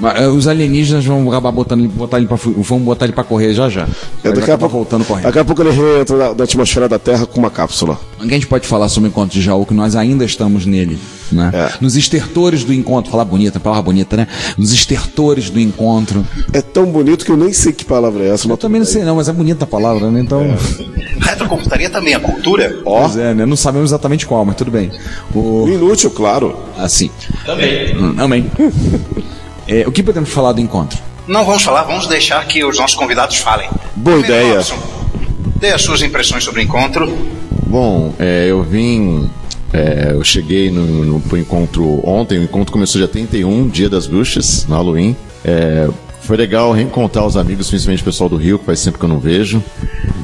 Mas, é, os alienígenas vão acabar botando ele, botar ele pra, vão botar ele pra correr já já. É, daqui, a pouco, voltando correndo. daqui a pouco ele reentra na, na atmosfera da Terra com uma cápsula. O que a gente pode falar sobre o encontro de Jaú, que nós ainda estamos nele, né? É. Nos estertores do encontro, falar bonita, palavra bonita, né? Nos estertores do encontro. É tão bonito que eu nem sei que palavra é essa. Eu também não sei não, mas é bonita a palavra, né? Então... Retrocomputaria também é cultura? Pois é, né? Não sabemos exatamente qual, mas tudo bem. O... Inútil, claro. Assim. Também. Também. *laughs* É, o que podemos falar do encontro? Não vamos falar, vamos deixar que os nossos convidados falem. Boa Primeiro, ideia. Robson, Dê as suas impressões sobre o encontro. Bom, é, eu vim. é, eu cheguei no, no encontro ontem. O encontro começou dia 31, dia das bruxas, no Halloween. É, foi legal reencontrar os amigos, principalmente o pessoal do Rio, que faz tempo que eu não vejo.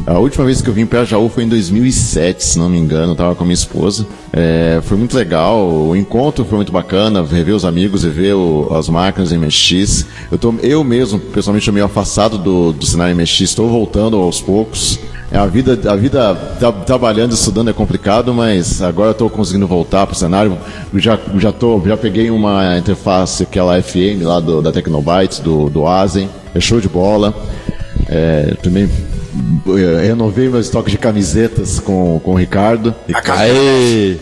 A última vez que eu vim pra Jaú foi em 2007, se não me engano, eu tava com a minha esposa. É, foi muito legal, o encontro foi muito bacana, rever os amigos, rever o- as máquinas MSX. Eu, tô, eu mesmo, pessoalmente, meio afastado do, do cenário MSX, estou voltando aos poucos. É, a vida, a vida tra- trabalhando e estudando é complicado, mas agora eu estou conseguindo voltar pro cenário. Eu Já, já, tô, já peguei uma interface, aquela FM lá do, da Tecnobytes, do, do Asen. É show de bola. É, também é, renovei meu estoque de camisetas com, com o Ricardo. Aê!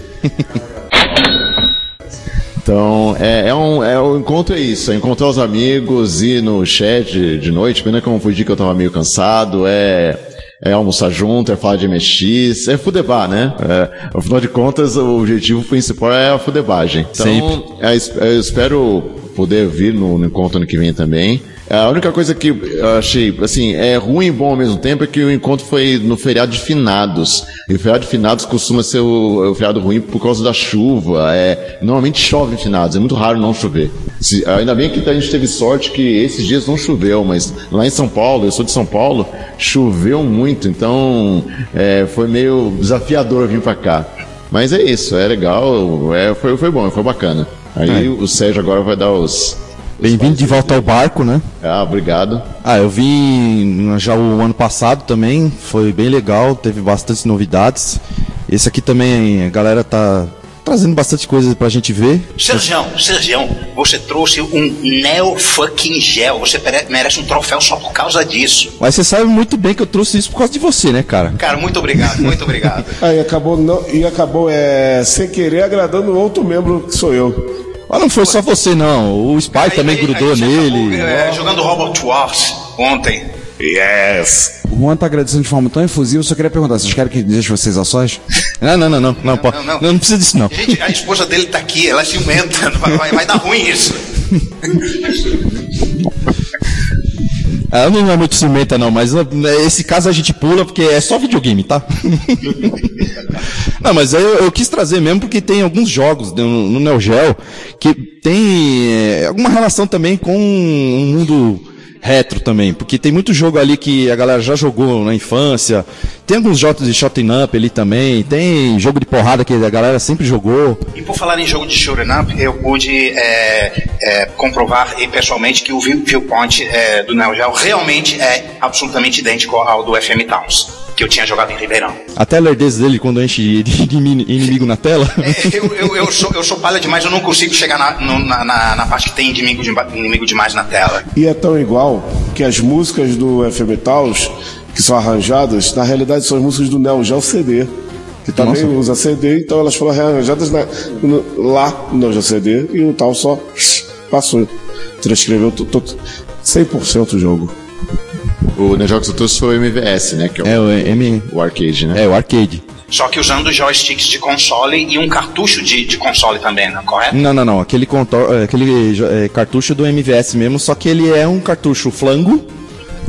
Então, é, é um, é, o encontro é isso, é encontrar os amigos, ir no chat de, de noite, pena que eu fui dia que eu tava meio cansado, é, é almoçar junto, é falar de MX, é fudebar, né? É, afinal de contas, o objetivo principal é a fudebagem. Então, é, eu espero poder vir no, no encontro ano que vem também. A única coisa que eu achei, assim, é ruim e bom ao mesmo tempo é que o encontro foi no feriado de finados. E o feriado de finados costuma ser o, o feriado ruim por causa da chuva. É, normalmente chove em finados, é muito raro não chover. Se- ainda bem que a gente teve sorte que esses dias não choveu, mas lá em São Paulo, eu sou de São Paulo, choveu muito, então é, foi meio desafiador vir pra cá. Mas é isso, é legal, é, foi, foi bom, foi bacana. Aí o Sérgio agora vai dar os, Bem-vindo de volta ao barco, né? Ah, obrigado. Ah, eu vim já o ano passado também, foi bem legal, teve bastante novidades. Esse aqui também a galera tá trazendo bastante coisa pra gente ver. Sergião, Sergião, você trouxe um Neo fucking gel. Você merece um troféu só por causa disso. Mas você sabe muito bem que eu trouxe isso por causa de você, né, cara? Cara, muito obrigado, muito obrigado. *laughs* Aí acabou, não, e acabou é, sem querer agradando outro membro que sou eu. Mas não foi só você, não. O Spy também grudou nele. É, jogando Robot Wars ontem. Yes. O Juan tá agradecendo de forma tão efusiva, eu só queria perguntar, vocês querem que deixe vocês a sós? Não, não, não, não, não, pô. não, não. não, não precisa disso, não. Gente, a esposa dele tá aqui, ela é ciumenta. Vai, vai, vai dar ruim isso. Ela *laughs* não é muito ciumenta, não, mas né, esse caso a gente pula porque é só videogame, tá? *laughs* não, mas eu, eu quis trazer mesmo porque tem alguns jogos no, no Neo Geo que tem é, alguma relação também com o mundo retro também, porque tem muito jogo ali que a galera já jogou na infância, tem alguns jogos de shooting up ali também, tem jogo de porrada que a galera sempre jogou. E por falar em jogo de shoot'em up, eu pude é, é, comprovar e, pessoalmente que o view- viewpoint é, do Neo Geo realmente é absolutamente idêntico ao do FM Towns, que eu tinha jogado em Ribeirão. Até a lerdez dele quando enche de inimigo na tela. Eu, eu, eu, sou, eu sou palha demais, eu não consigo chegar na, no- na, na, na parte que tem inimigo, de, inimigo demais na tela. E é tão igual que as músicas do FM Taos, que são arranjadas, na realidade são as músicas do Neo Geo CD. Que também Nossa. usa CD, então elas foram arranjadas na- no- lá no Neo Geo CD e o tal só passou. Transcreveu to- to- 100% o jogo. O Neo Geo que você trouxe foi o MVS, né? Que é o, É o M. o arcade, né? É, o arcade. Só que usando joysticks de console e um cartucho de, de console também, não é correto? Não, não, não. Aquele, contor- é, aquele é, cartucho do MVS mesmo, só que ele é um cartucho flango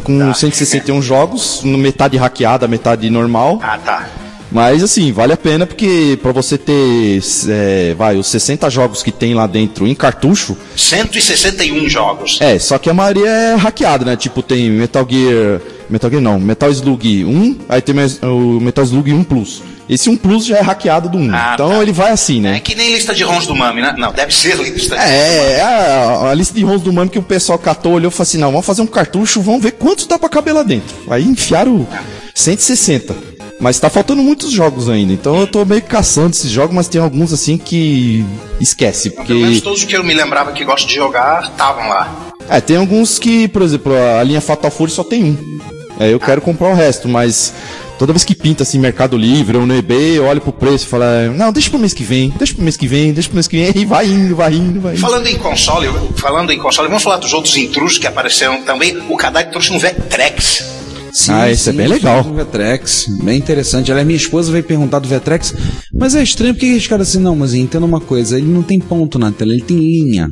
com Tá. 161 jogos, metade hackeada, metade normal. Ah, tá. Mas assim, vale a pena porque pra você ter, é, vai, os 60 jogos que tem lá dentro em cartucho, 161 jogos. é, só que a maioria é hackeada, né? Tipo, tem Metal Gear, Metal Gear não, Metal Slug 1, aí tem o Metal Slug 1 Plus. Esse 1 Plus já é hackeado do 1. Ah, então tá. ele vai assim, né? É que nem lista de ROMs do Mami, né? Não, deve ser lista de É, é a, a lista de ROMs do Mami que o pessoal catou, olhou e falou assim: não, vamos fazer um cartucho, vamos ver quantos dá pra caber lá dentro. Aí enfiaram 160. Mas tá faltando muitos jogos ainda, então eu tô meio caçando esses jogos, mas tem alguns assim que esquece, Pelo menos porque. todos que eu me lembrava que gosto de jogar estavam lá. É, tem alguns que, por exemplo, a linha Fatal Fury só tem um. É, eu quero comprar o resto, mas toda vez que pinta assim Mercado Livre ou no eBay, eu olho pro preço e falo, "Ah, não, deixa pro mês que vem, deixa pro mês que vem, deixa pro mês que vem, *laughs* e vai indo, vai indo, vai indo. Falando em console, falando em console, vamos falar dos outros intrusos que apareceram também. O Kadai trouxe um Vectrex. Sim, Ah, isso é bem legal. Vetrex, bem interessante. Aliás, minha esposa veio perguntar do Vetrex, mas é estranho porque eles caras assim, não, mas entenda uma coisa, ele não tem ponto na tela, ele tem linha.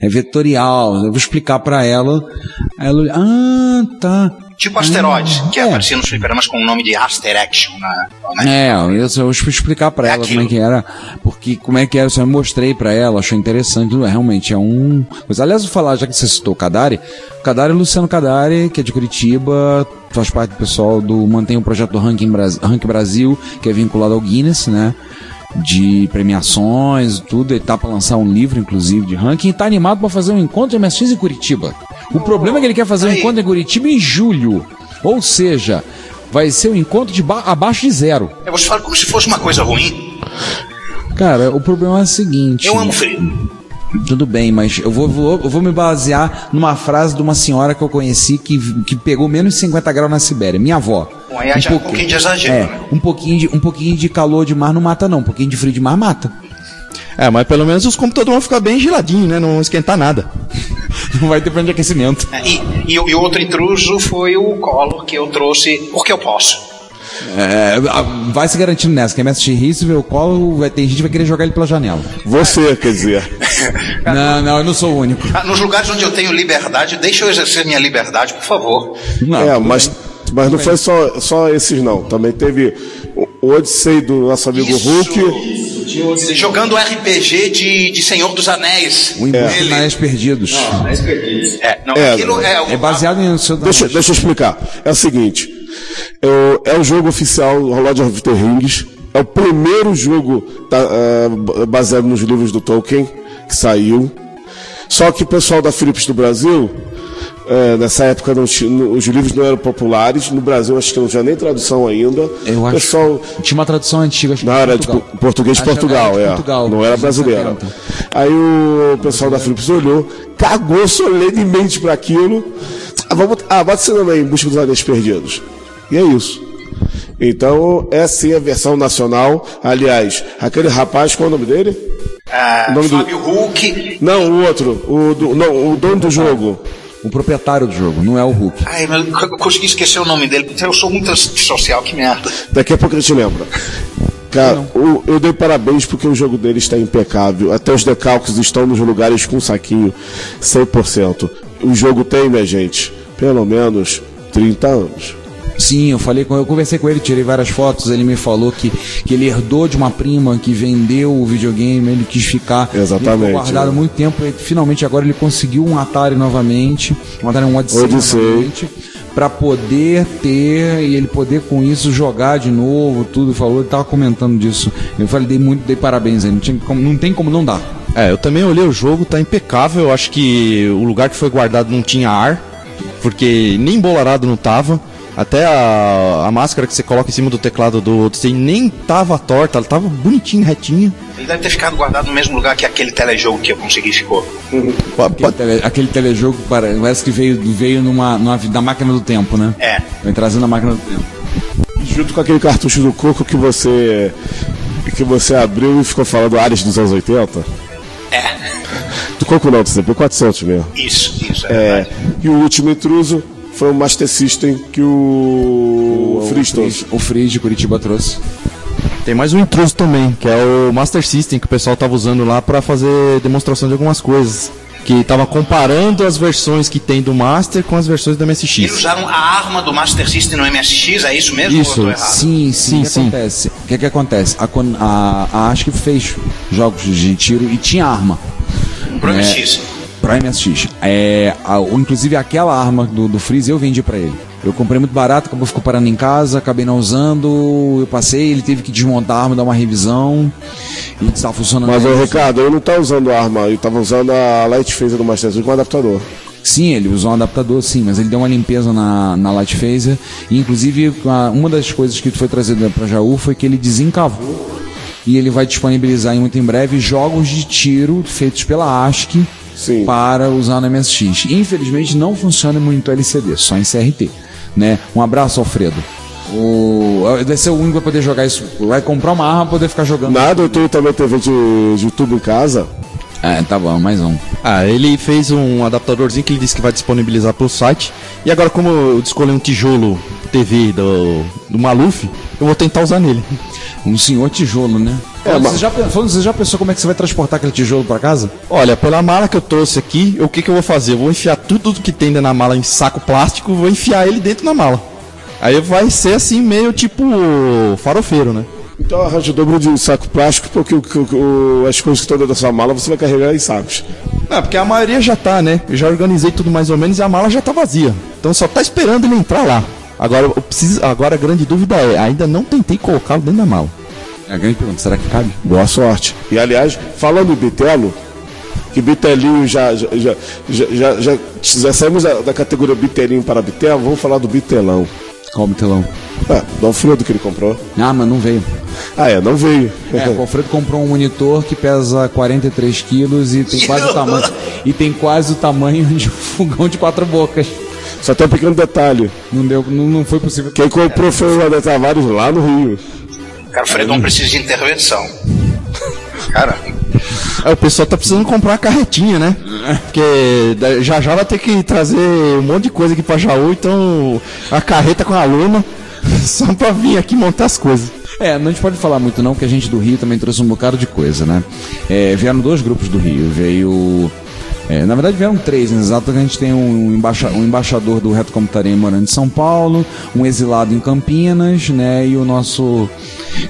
É vetorial, eu vou explicar pra ela. Aí ela, ah, tá. Tipo asteroides, que é. aparecia nos fliperamas com o nome de Aster Action. Né? É, eu, eu vou explicar pra ela como é que era, porque como é que era, eu só mostrei pra ela, achou interessante, realmente é um... Mas, aliás, vou falar, já que você citou o Kadari, o Kadari é Luciano Kadari, que é de Curitiba, faz parte do pessoal do, mantém o projeto do Ranking, Bras- Ranking Brasil, que é vinculado ao Guinness, né? de premiações e tudo, ele tá pra lançar um livro, inclusive, de ranking, e tá animado pra fazer um encontro de MSX em Curitiba. O problema é que ele quer fazer um encontro em Curitiba em julho. Ou seja, vai ser um encontro de ba- abaixo de zero. É, você fala como se fosse uma coisa ruim. Cara, o problema é o seguinte. Eu amo frio. Tudo bem, mas eu vou, vou- eu vou me basear numa frase de uma senhora que eu conheci que, que pegou menos de 50 graus na Sibéria, minha avó. Bom, aí já é um pouquinho de exagero, É, né? um pouquinho, de, um pouquinho de calor de mar não mata não, um pouquinho de frio de mar mata. É, mas pelo menos os computadores vão ficar bem geladinhos, né? Não vão esquentar nada. *laughs* Não vai ter plano de aquecimento. É, E, e, o- e outro intruso foi o Collor que eu trouxe porque eu posso. É, vai se garantindo nessa, que a MSX History, o colo, vai ter gente que vai querer jogar ele pela janela. Você, quer dizer. *laughs* Não, não, eu não sou o único. Ah, Nos lugares onde eu tenho liberdade, deixa eu exercer minha liberdade, por favor. é, mas, mas não foi só, só esses não. Também teve o Odyssey do nosso amigo Hulk. Jogando RPG de, de Senhor dos Anéis. O Embuste Ele- Anéis Perdidos. É, não, É, aquilo é, o- É baseado em... seu- Deixa, deixa eu explicar. É o seguinte: é o, é o jogo oficial Lord of the Rings. É o primeiro jogo tá, é, baseado nos livros do Tolkien que saiu. Só que o pessoal da Philips do Brasil, é, nessa época não os livros não eram populares. No Brasil acho que não tinha nem tradução ainda. Eu o acho- pessoal Tinha uma tradução antiga, acho que não, de era de português de Portugal, era de é. Portugal, não era brasileira. 70. Aí o pessoal da Philips olhou, cagou solenemente para aquilo. Ah, vamos, ah, bota esse nome aí, em busca dos anéis perdidos. E é isso. Então, é sim a versão nacional. Aliás, aquele rapaz, qual é o nome dele? Ah, O nome do- Fábio Hulk. Não, o outro. O, do, não, o dono do jogo. O proprietário do jogo, não é o Hulk. Ai, mas eu consegui esquecer o nome dele, porque eu sou muito social, que merda. Daqui a pouco a gente lembra. Cara, o- eu dei parabéns porque o jogo dele está impecável. Até os decalques estão nos lugares com saquinho 100%. O jogo tem, minha gente, pelo menos 30 anos. Sim, eu falei com eu conversei com ele, tirei várias fotos, ele me falou que, que ele herdou de uma prima que vendeu o videogame, ele quis ficar Exatamente, ele guardado há é. muito tempo, e finalmente agora ele conseguiu um Atari novamente, um Atari um Odyssey, Odyssey. novamente, para poder ter e ele poder com isso jogar de novo, tudo, falou, ele tava comentando disso. Eu falei, dei muito, dei parabéns, aí, não, tinha como, não tem como não dar. É, eu também olhei o jogo, tá impecável. Eu acho que o lugar que foi guardado não tinha ar, porque nem embolarado não tava. Até a, a máscara que você coloca em cima do teclado do Odyssey nem tava torta, ela tava bonitinha, retinha. Ele deve ter ficado guardado no mesmo lugar que aquele telejogo que eu consegui ficou. Aquele, tele- aquele telejogo pare- parece que veio, veio numa, numa, da máquina do tempo, né? É. Vem trazendo a máquina do tempo. Junto com aquele cartucho do coco que você que você abriu e ficou falando Ares dos anos 80. É. Do coco não, do CP400 mesmo. Isso, isso, é, É, e o último intruso foi o Master System que o, o Frizz trouxe. O Frizz de Curitiba trouxe. Tem mais um intruso também, que é o Master System que o pessoal tava usando lá pra fazer demonstração de algumas coisas. Que tava comparando as versões que tem do Master com as versões do Eles MSX. usaram a arma do Master System no MSX, é isso mesmo? Isso, ou eu tô errado? Sim, sim, Sim, o que sim. acontece? O que, que acontece? A, a, a ASCII fez jogos de tiro e tinha arma. Pro É. MSX. Pra MSX. É, a- o- inclusive aquela arma do, do Freeze eu vendi pra ele. Eu comprei muito barato, acabou ficou parando em casa, acabei não usando, eu passei, ele teve que desmontar a arma, dar uma revisão e estava funcionando. Mas, ô, bem. Ricardo, eu não tava usando a arma, eu tava usando a Light Phaser do Master System com adaptador. Sim, ele usou um adaptador, sim, mas ele deu uma limpeza na, na Light Phaser. E, inclusive, uma das coisas que foi trazida para Jaú foi que ele desencavou e ele vai disponibilizar muito em breve jogos de tiro feitos pela ASCII Sim. para usar no MSX. Infelizmente, não funciona muito LCD, só em CRT. Né? Um abraço, Alfredo. O, vai ser o único que vai poder jogar isso. Vai comprar uma arma pra poder ficar jogando. Nada, eu tenho também TV de, de YouTube em casa. É, tá bom, mais um. Ah, ele fez um adaptadorzinho que ele disse que vai disponibilizar pro site. E agora, como eu escolhi um tijolo TV do, do Maluf, eu vou tentar usar nele. Um senhor tijolo, né? É, mas- você, já, falando, você já pensou como é que você vai transportar aquele tijolo pra casa? Olha, pela mala que eu trouxe aqui, o que, que eu vou fazer? Eu vou enfiar tudo que tem dentro da mala em saco plástico, vou enfiar ele dentro da mala. Aí vai ser assim, meio tipo farofeiro, né? Então arranja o dobro de saco plástico, porque o, o- as coisas que estão dentro da sua mala você vai carregar em sacos. Não, porque a maioria já tá, né? Eu já organizei tudo mais ou menos e a mala já tá vazia. Então só tá esperando ele entrar lá. Agora, preciso, agora a grande dúvida é, ainda não tentei colocá-lo dentro da mala. É a grande pergunta, será que cabe? Boa sorte. E aliás, falando em bitelo, que bitelinho já já, já, já, já, já, saímos da, da categoria bitelinho para bitelo, vamos falar do bitelão. Qual bitelão? É, do Alfredo que ele comprou. Ah, mas não veio. Ah, é, não veio. É, o Alfredo comprou um monitor que pesa 43 quilos e tem quase o *laughs* tamanho e tem quase o tamanho de um fogão de quatro bocas. Só tem um pequeno detalhe. Não deu, não, não foi possível. Quem comprou foi o André Tavares lá no Rio. Cara, o Fredon precisa de intervenção. Cara, É, o pessoal tá precisando comprar uma carretinha, né? Porque da- já já vai ter que trazer um monte de coisa aqui pra Jaú, então a carreta com a luna, *laughs* só pra vir aqui montar as coisas. É, não a gente pode falar muito não, porque a gente do Rio também trouxe um bocado de coisa, né? É, vieram dois grupos do Rio, veio... é, na verdade vieram três, né? exato a gente tem um, embaixa- um embaixador do Reto Computaria morando em São Paulo, um exilado em Campinas, né? E o nosso,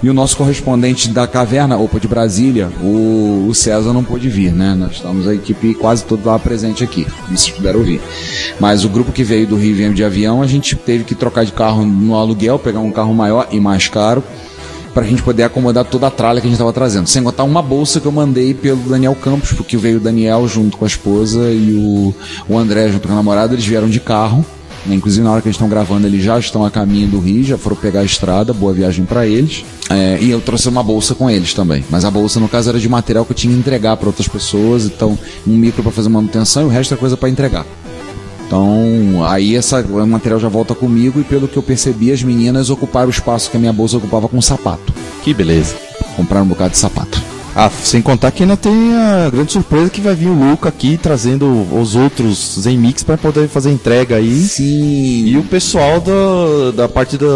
e o nosso correspondente da caverna, opa, de Brasília, o, o César não pôde vir, né? Nós estamos a equipe quase toda lá presente aqui, como vocês puderam ouvir. Mas o grupo que veio do Rio veio de avião, a gente teve que trocar de carro no aluguel, pegar um carro maior e mais caro pra gente poder acomodar toda a tralha que a gente tava trazendo. Sem contar uma bolsa que eu mandei pelo Daniel Campos, porque veio o Daniel junto com a esposa e o, o André junto com a namorada, eles vieram de carro. né? Inclusive, na hora que eles estão gravando, eles já estão a caminho do Rio, já foram pegar a estrada, boa viagem pra eles. É, e eu trouxe uma bolsa com eles também. Mas a bolsa, no caso, era de material que eu tinha que entregar pra outras pessoas. Então, um micro pra fazer manutenção e o resto é coisa pra entregar. Então, aí essa, o material já volta comigo e pelo que eu percebi, as meninas ocuparam o espaço que a minha bolsa ocupava com sapato. Que beleza. Compraram um bocado de sapato. Ah, sem contar que ainda tem a grande surpresa que vai vir o Luca aqui trazendo os outros Zen Mix para poder fazer entrega aí. Sim. E o pessoal da, da parte da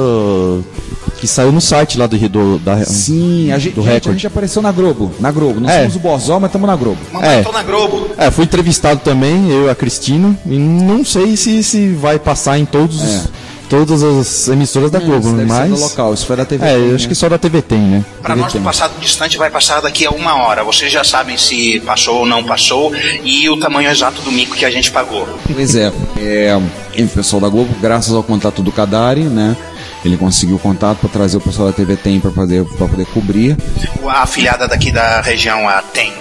que saiu no site lá do, do da Sim, a gente, do gente, a Record. gente apareceu na Globo. Na Globo. Não É. somos o Borzol, mas estamos na Globo. É. Tô na Globo. É, fui entrevistado também, eu e a Cristina, e não sei se, se vai passar em todos, É. todas as emissoras da Globo, Isso ser mas... do local, isso foi da TV. É, eu né? acho que só da TV tem, né? Para nós do passado distante vai passar daqui a uma hora. Vocês já sabem se passou ou não passou e o tamanho exato do mico que a gente pagou. Pois é, é, e o pessoal da Globo, graças ao contato do Cadari, né? Ele conseguiu o contato para trazer o pessoal da TV Tem para poder, pra poder cobrir. A afiliada daqui da região, a TEM.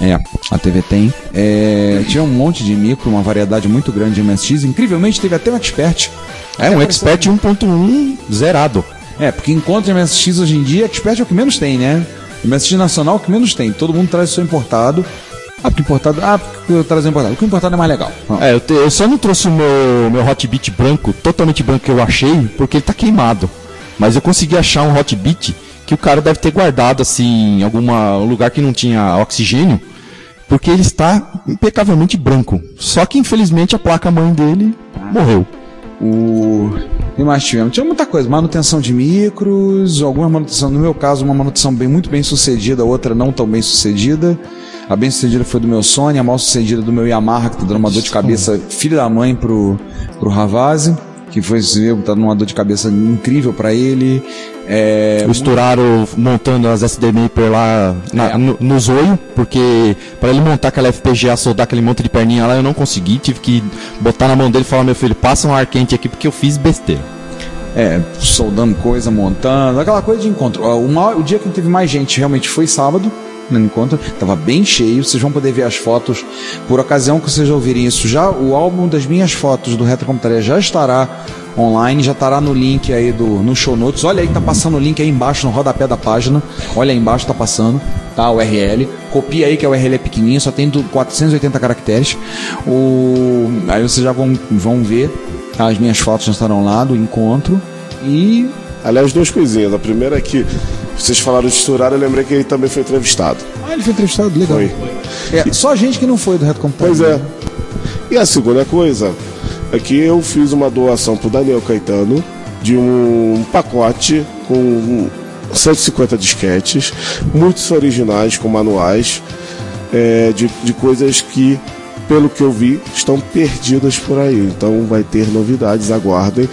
É, a TV tem. É, tinha um monte de micro, uma variedade muito grande de MSX. Incrivelmente teve até um expert. É, um Expert 1.1 zerado. É, porque encontra MSX hoje em dia, expert é o que menos tem, né? MSX nacional é o que menos tem. Todo mundo traz o seu importado. Ah, porque importado. Ah, porque eu trazer importado. O importado é mais legal. É, eu, te- eu só não trouxe o meu, meu Hotbit branco, totalmente branco que eu achei, porque ele tá queimado. Mas eu consegui achar um Hotbit que o cara deve ter guardado assim em algum lugar que não tinha oxigênio, porque ele está impecavelmente branco. Só que infelizmente a placa mãe dele morreu. O. E mais tivemos? Tinha muita coisa, manutenção de micros, alguma manutenção, no meu caso, uma manutenção bem, muito bem sucedida, outra não tão bem sucedida. A bem sucedida foi do meu Sony, a mal sucedida do meu Yamaha, que tá dando uma dor de cabeça, filho da mãe pro, pro Ravazzi, que foi, tá dando uma dor de cabeça incrível pra ele. É, O Estouraram montando as SDMI por lá na- no, no zoio, porque para ele montar aquela FPGA, soldar aquele monte de perninha lá, eu não consegui. Tive que botar na mão dele e falar: meu filho, passa um ar quente aqui porque eu fiz besteira. É, soldando coisa, montando, aquela coisa de encontro. O, maior- o dia que teve mais gente realmente foi sábado, no encontro, tava bem cheio, vocês vão poder ver as fotos. Por ocasião que vocês ouvirem isso, já o álbum das minhas fotos do Retrocomputaria já estará online, já estará no link aí do no show notes. Olha aí, tá passando o link aí embaixo no rodapé da página. Olha aí embaixo tá passando, tá? O URL. Copia aí que a URL é pequenininha, só tem do 480 caracteres. O aí vocês já vão vão ver tá? as minhas fotos já estarão lá do encontro e Aliás, duas coisinhas. A primeira é que vocês falaram de estourar, eu lembrei que ele também foi entrevistado. Ah, ele foi entrevistado, legal. Foi. É, só gente que não foi do Reto Computador. Pois é. E a segunda coisa é que eu fiz uma doação pro Daniel Caetano de um pacote com 150 disquetes, muitos originais com manuais é, de, de coisas que, pelo que eu vi, estão perdidas por aí. Então vai ter novidades, aguardem.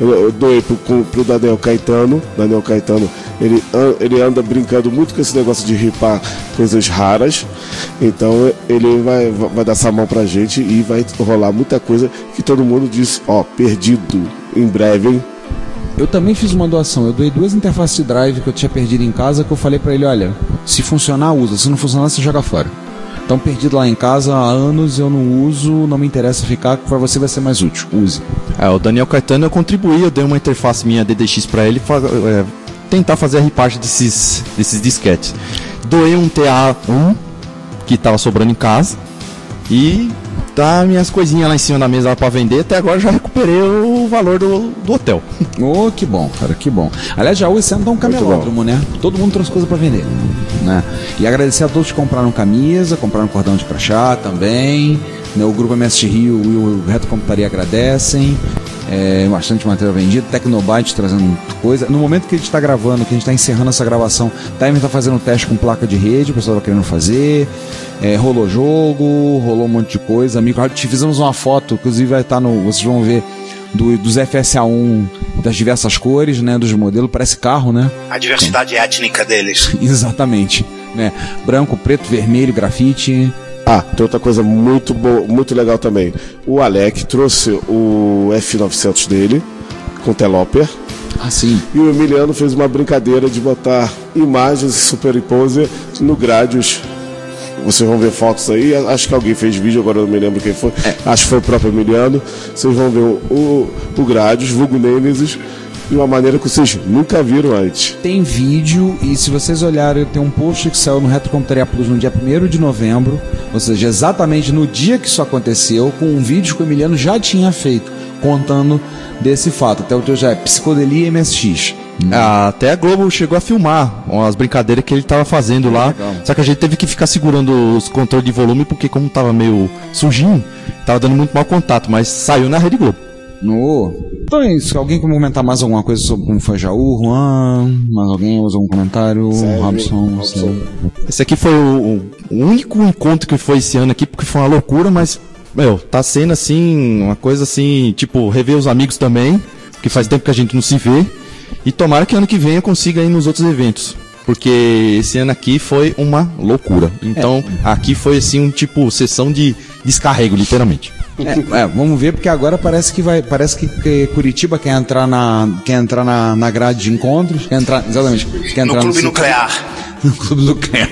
Eu, eu doei pro, pro Daniel Caetano. Daniel Caetano, ele, ele anda brincando muito com esse negócio de ripar coisas raras. Então ele vai, vai dar essa mão pra gente e vai rolar muita coisa que todo mundo diz, ó, perdido em breve, hein? Eu também fiz uma doação. Eu doei duas interfaces de drive que eu tinha perdido em casa que eu falei pra ele, olha, se funcionar, usa. Se não funcionar, você joga fora. Então, perdido lá em casa há anos, eu não uso, não me interessa ficar, pra você vai ser mais útil. Use. É, o Daniel Caetano eu contribuí, eu dei uma interface minha DDX pra ele é, tentar fazer a ripagem desses, desses disquetes. Doei um TA1 que tava sobrando em casa e tá minhas coisinhas lá em cima da mesa pra vender. Até agora já recuperei o valor do, do hotel. *laughs* Oh, que bom, cara, que bom. Aliás, já esse ano tá um camelódromo, né? Todo mundo trouxe coisa pra vender, né? E agradecer a todos que compraram camisa, compraram cordão de crachá também. Né? O Grupo MST Rio e o Reto Computaria agradecem. É, bastante material vendido, Tecnobyte trazendo coisa. No momento que a gente está gravando, que a gente está encerrando essa gravação, Timer está fazendo teste com placa de rede, o pessoal tá querendo fazer. É, rolou jogo, rolou um monte de coisa. Micro, fizemos uma foto, inclusive vai estar no. Vocês vão ver do- dos FSA1 das diversas cores, né? Dos modelos, parece carro, né? A diversidade étnica deles. *laughs* Exatamente. Né? Branco, preto, vermelho, grafite. Ah, tem outra coisa muito boa, muito legal também. O Alec trouxe o F900 dele com Teloper. Ah, sim. E o Emiliano fez uma brincadeira de botar imagens e superimposer no Gradius. Vocês vão ver fotos aí, acho que alguém fez vídeo, agora eu não me lembro quem foi. Acho que foi o próprio Emiliano. Vocês vão ver o, o, o Gradius, vulgo Nemesis, de uma maneira que vocês nunca viram antes. Tem vídeo e se vocês olharem, tem um post que saiu no Retrocomputaria Plus no dia 1 de novembro, ou seja, exatamente no dia que isso aconteceu, com um vídeo que o Emiliano já tinha feito, contando desse fato. Até o teu já é Psicodelia MSX. Ah, Até a Globo chegou a filmar as brincadeiras que ele tava fazendo lá. Só que a gente teve que ficar segurando os controles de volume porque como tava meio sujinho, tava dando muito mau contato, mas saiu na Rede Globo. No. Então é isso. Alguém quer comentar mais alguma coisa sobre como foi Jaú, Juan? Mais alguém usa algum comentário? Robson, Sérgio. Esse aqui foi o, o único encontro que foi esse ano aqui, porque foi uma loucura, mas, meu, tá sendo assim, uma coisa assim, tipo, rever os amigos também, que faz tempo que a gente não se vê. E tomara que ano que vem eu consiga ir nos outros eventos. Porque esse ano aqui foi uma loucura. Então, aqui foi assim um tipo sessão de descarrego, literalmente. É, é, vamos ver porque agora parece que vai, parece que, que Curitiba quer entrar na, quer entrar na, na grade de encontros, quer entrar, exatamente, quer No entrar clube ci- nuclear. No clube nuclear.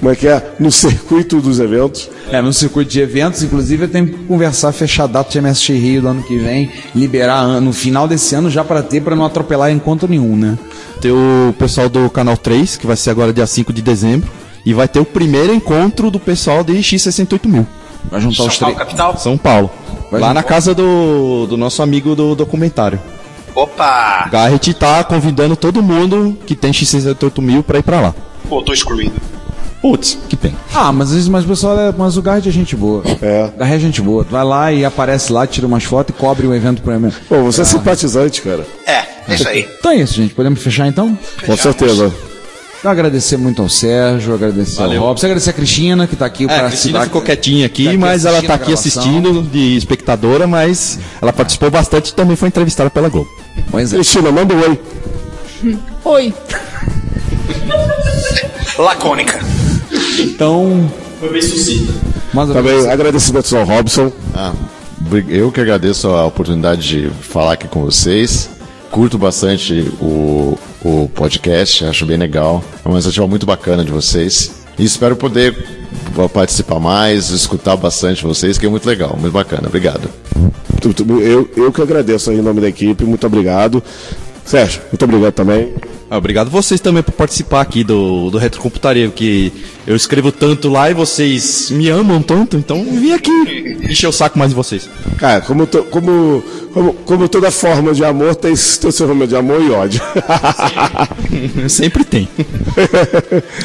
Como é que é? No circuito dos eventos. É, no circuito de eventos, inclusive eu tenho que conversar, fechar a data de MSX Rio do ano que vem, liberar no final desse ano já para ter, para não atropelar encontro nenhum, né? Tem o pessoal do Canal 3, que vai ser agora dia 5 de dezembro. E vai ter o primeiro encontro do pessoal de X68000. Vai juntar São os Paulo, três. capital? São Paulo. Vai lá juntar- na casa do, do nosso amigo do documentário. Opa! Garrett tá convidando todo mundo que tem X68000 pra ir pra lá. Pô, tô excluído. Putz, que tem. Ah, mas, isso- mas o pessoal é, mas o Garrett é gente boa. É. O Garrett é gente boa. Tu vai lá e aparece lá, tira umas fotos e cobre o evento pra mim. Pô, você é simpatizante, cara. É, é isso aí. Então é isso, gente. Podemos fechar então? Com certeza. Então, agradecer muito ao Sérgio, agradecer Valeu. ao Robson, agradecer a Cristina, que tá aqui É, pra a Cristina participar. ficou quietinha aqui, tá aqui mas ela tá assistindo aqui assistindo de espectadora, mas ela participou bastante e também foi entrevistada pela Globo. Pois é. Cristina, manda um oi. Oi. Lacônica. Então. Foi bem sucinta. Também vez. agradecimentos ao Robson. Ah, eu que agradeço a oportunidade de falar aqui com vocês. Curto bastante o, o podcast, acho bem legal. É uma iniciativa muito bacana de vocês. E espero poder participar mais, escutar bastante vocês, que é muito legal, muito bacana. Obrigado. Eu, eu que agradeço aí em nome da equipe, muito obrigado. Sérgio, muito obrigado também. Ah, Obrigado vocês também por participar aqui do, do Retrocomputaria, que eu escrevo tanto lá e vocês me amam tanto, então vim aqui encher o saco mais de vocês. Cara, como, to- como, como, como toda forma de amor, tem, seu forma de amor e ódio. *laughs* Sempre tem.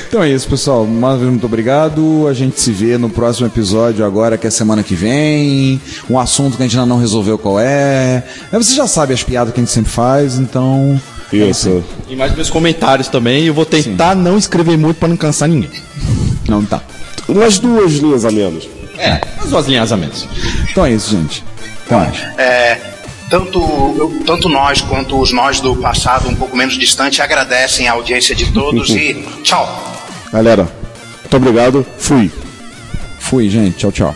Então é isso, pessoal. Mais uma vez, muito obrigado. A gente se vê no próximo episódio agora, que é semana que vem. Um assunto que a gente ainda não resolveu qual é. Mas você já sabe as piadas que a gente sempre faz, então. Isso. E mais meus comentários também, eu vou tentar não escrever muito pra não cansar ninguém. Não tá. Umas duas linhas a menos. É, umas duas linhas a menos. Então é isso, gente. Mais. É, tanto, eu- tanto nós quanto os nós do passado, um pouco menos distante, agradecem a audiência de todos e *laughs* tchau. Galera, muito obrigado. Fui. Fui, gente. Tchau, tchau.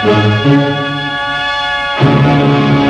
Thank you.